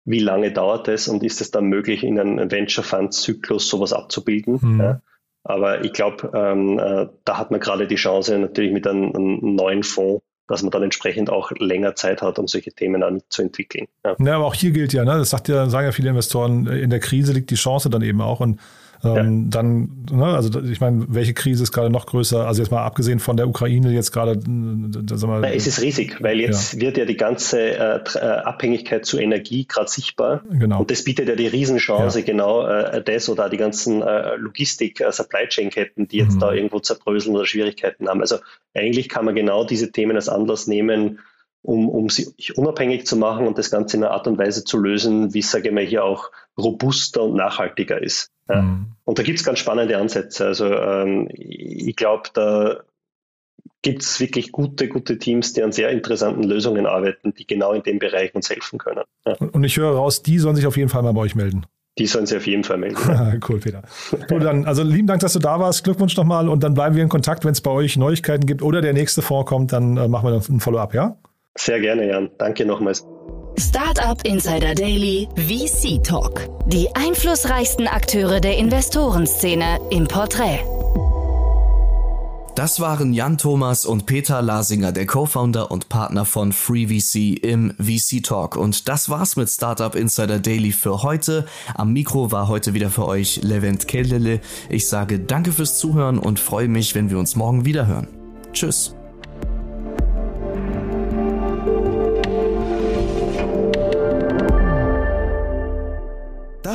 Speaker 4: wie lange dauert es und ist es dann möglich, in einem Venture Fund Zyklus sowas abzubilden? Mhm. Ja. Aber ich glaube, ähm, äh, da hat man gerade die Chance, natürlich mit einem, einem, neuen Fonds, dass man dann entsprechend auch länger Zeit hat, um solche Themen dann mitzuentwickeln.
Speaker 3: Ja. ja, aber auch hier gilt ja, ne, das sagt ja, sagen ja viele Investoren, in der Krise liegt die Chance dann eben auch. Und ähm, ja. Dann, ne, also ich meine, welche Krise ist gerade noch größer? Also jetzt mal abgesehen von der Ukraine jetzt gerade.
Speaker 4: Äh, es ist riesig, weil jetzt ja. wird ja die ganze äh, äh Abhängigkeit zu Energie gerade sichtbar. Genau. Und das bietet ja die Riesenchance, ja. genau äh, das oder die ganzen äh, Logistik, äh, Supply Chain Ketten, die jetzt mhm. da irgendwo zerbröseln oder Schwierigkeiten haben. Also eigentlich kann man genau diese Themen als Anlass nehmen, um, um sich unabhängig zu machen und das Ganze in einer Art und Weise zu lösen, wie, sage ich mal, hier auch robuster und nachhaltiger ist. Ja. Mhm. Und da gibt es ganz spannende Ansätze. Also ähm, ich glaube, da gibt es wirklich gute, gute Teams, die an sehr interessanten Lösungen arbeiten, die genau in dem Bereich uns helfen können.
Speaker 3: Ja. Und ich höre raus, die sollen sich auf jeden Fall mal bei euch melden.
Speaker 4: Die sollen sich auf jeden Fall melden. (laughs)
Speaker 3: cool, Peter. Cool, dann, also lieben Dank, dass du da warst. Glückwunsch nochmal und dann bleiben wir in Kontakt, wenn es bei euch Neuigkeiten gibt oder der nächste vorkommt, dann äh, machen wir ein Follow-up, ja?
Speaker 4: Sehr gerne, Jan. Danke nochmals.
Speaker 2: Startup Insider Daily VC Talk. Die einflussreichsten Akteure der Investorenszene im Porträt.
Speaker 1: Das waren Jan Thomas und Peter Lasinger, der Co-Founder und Partner von FreeVC im VC Talk. Und das war's mit Startup Insider Daily für heute. Am Mikro war heute wieder für euch Levent Kellele. Ich sage danke fürs Zuhören und freue mich, wenn wir uns morgen wieder hören. Tschüss.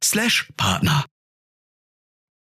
Speaker 5: slash Partner.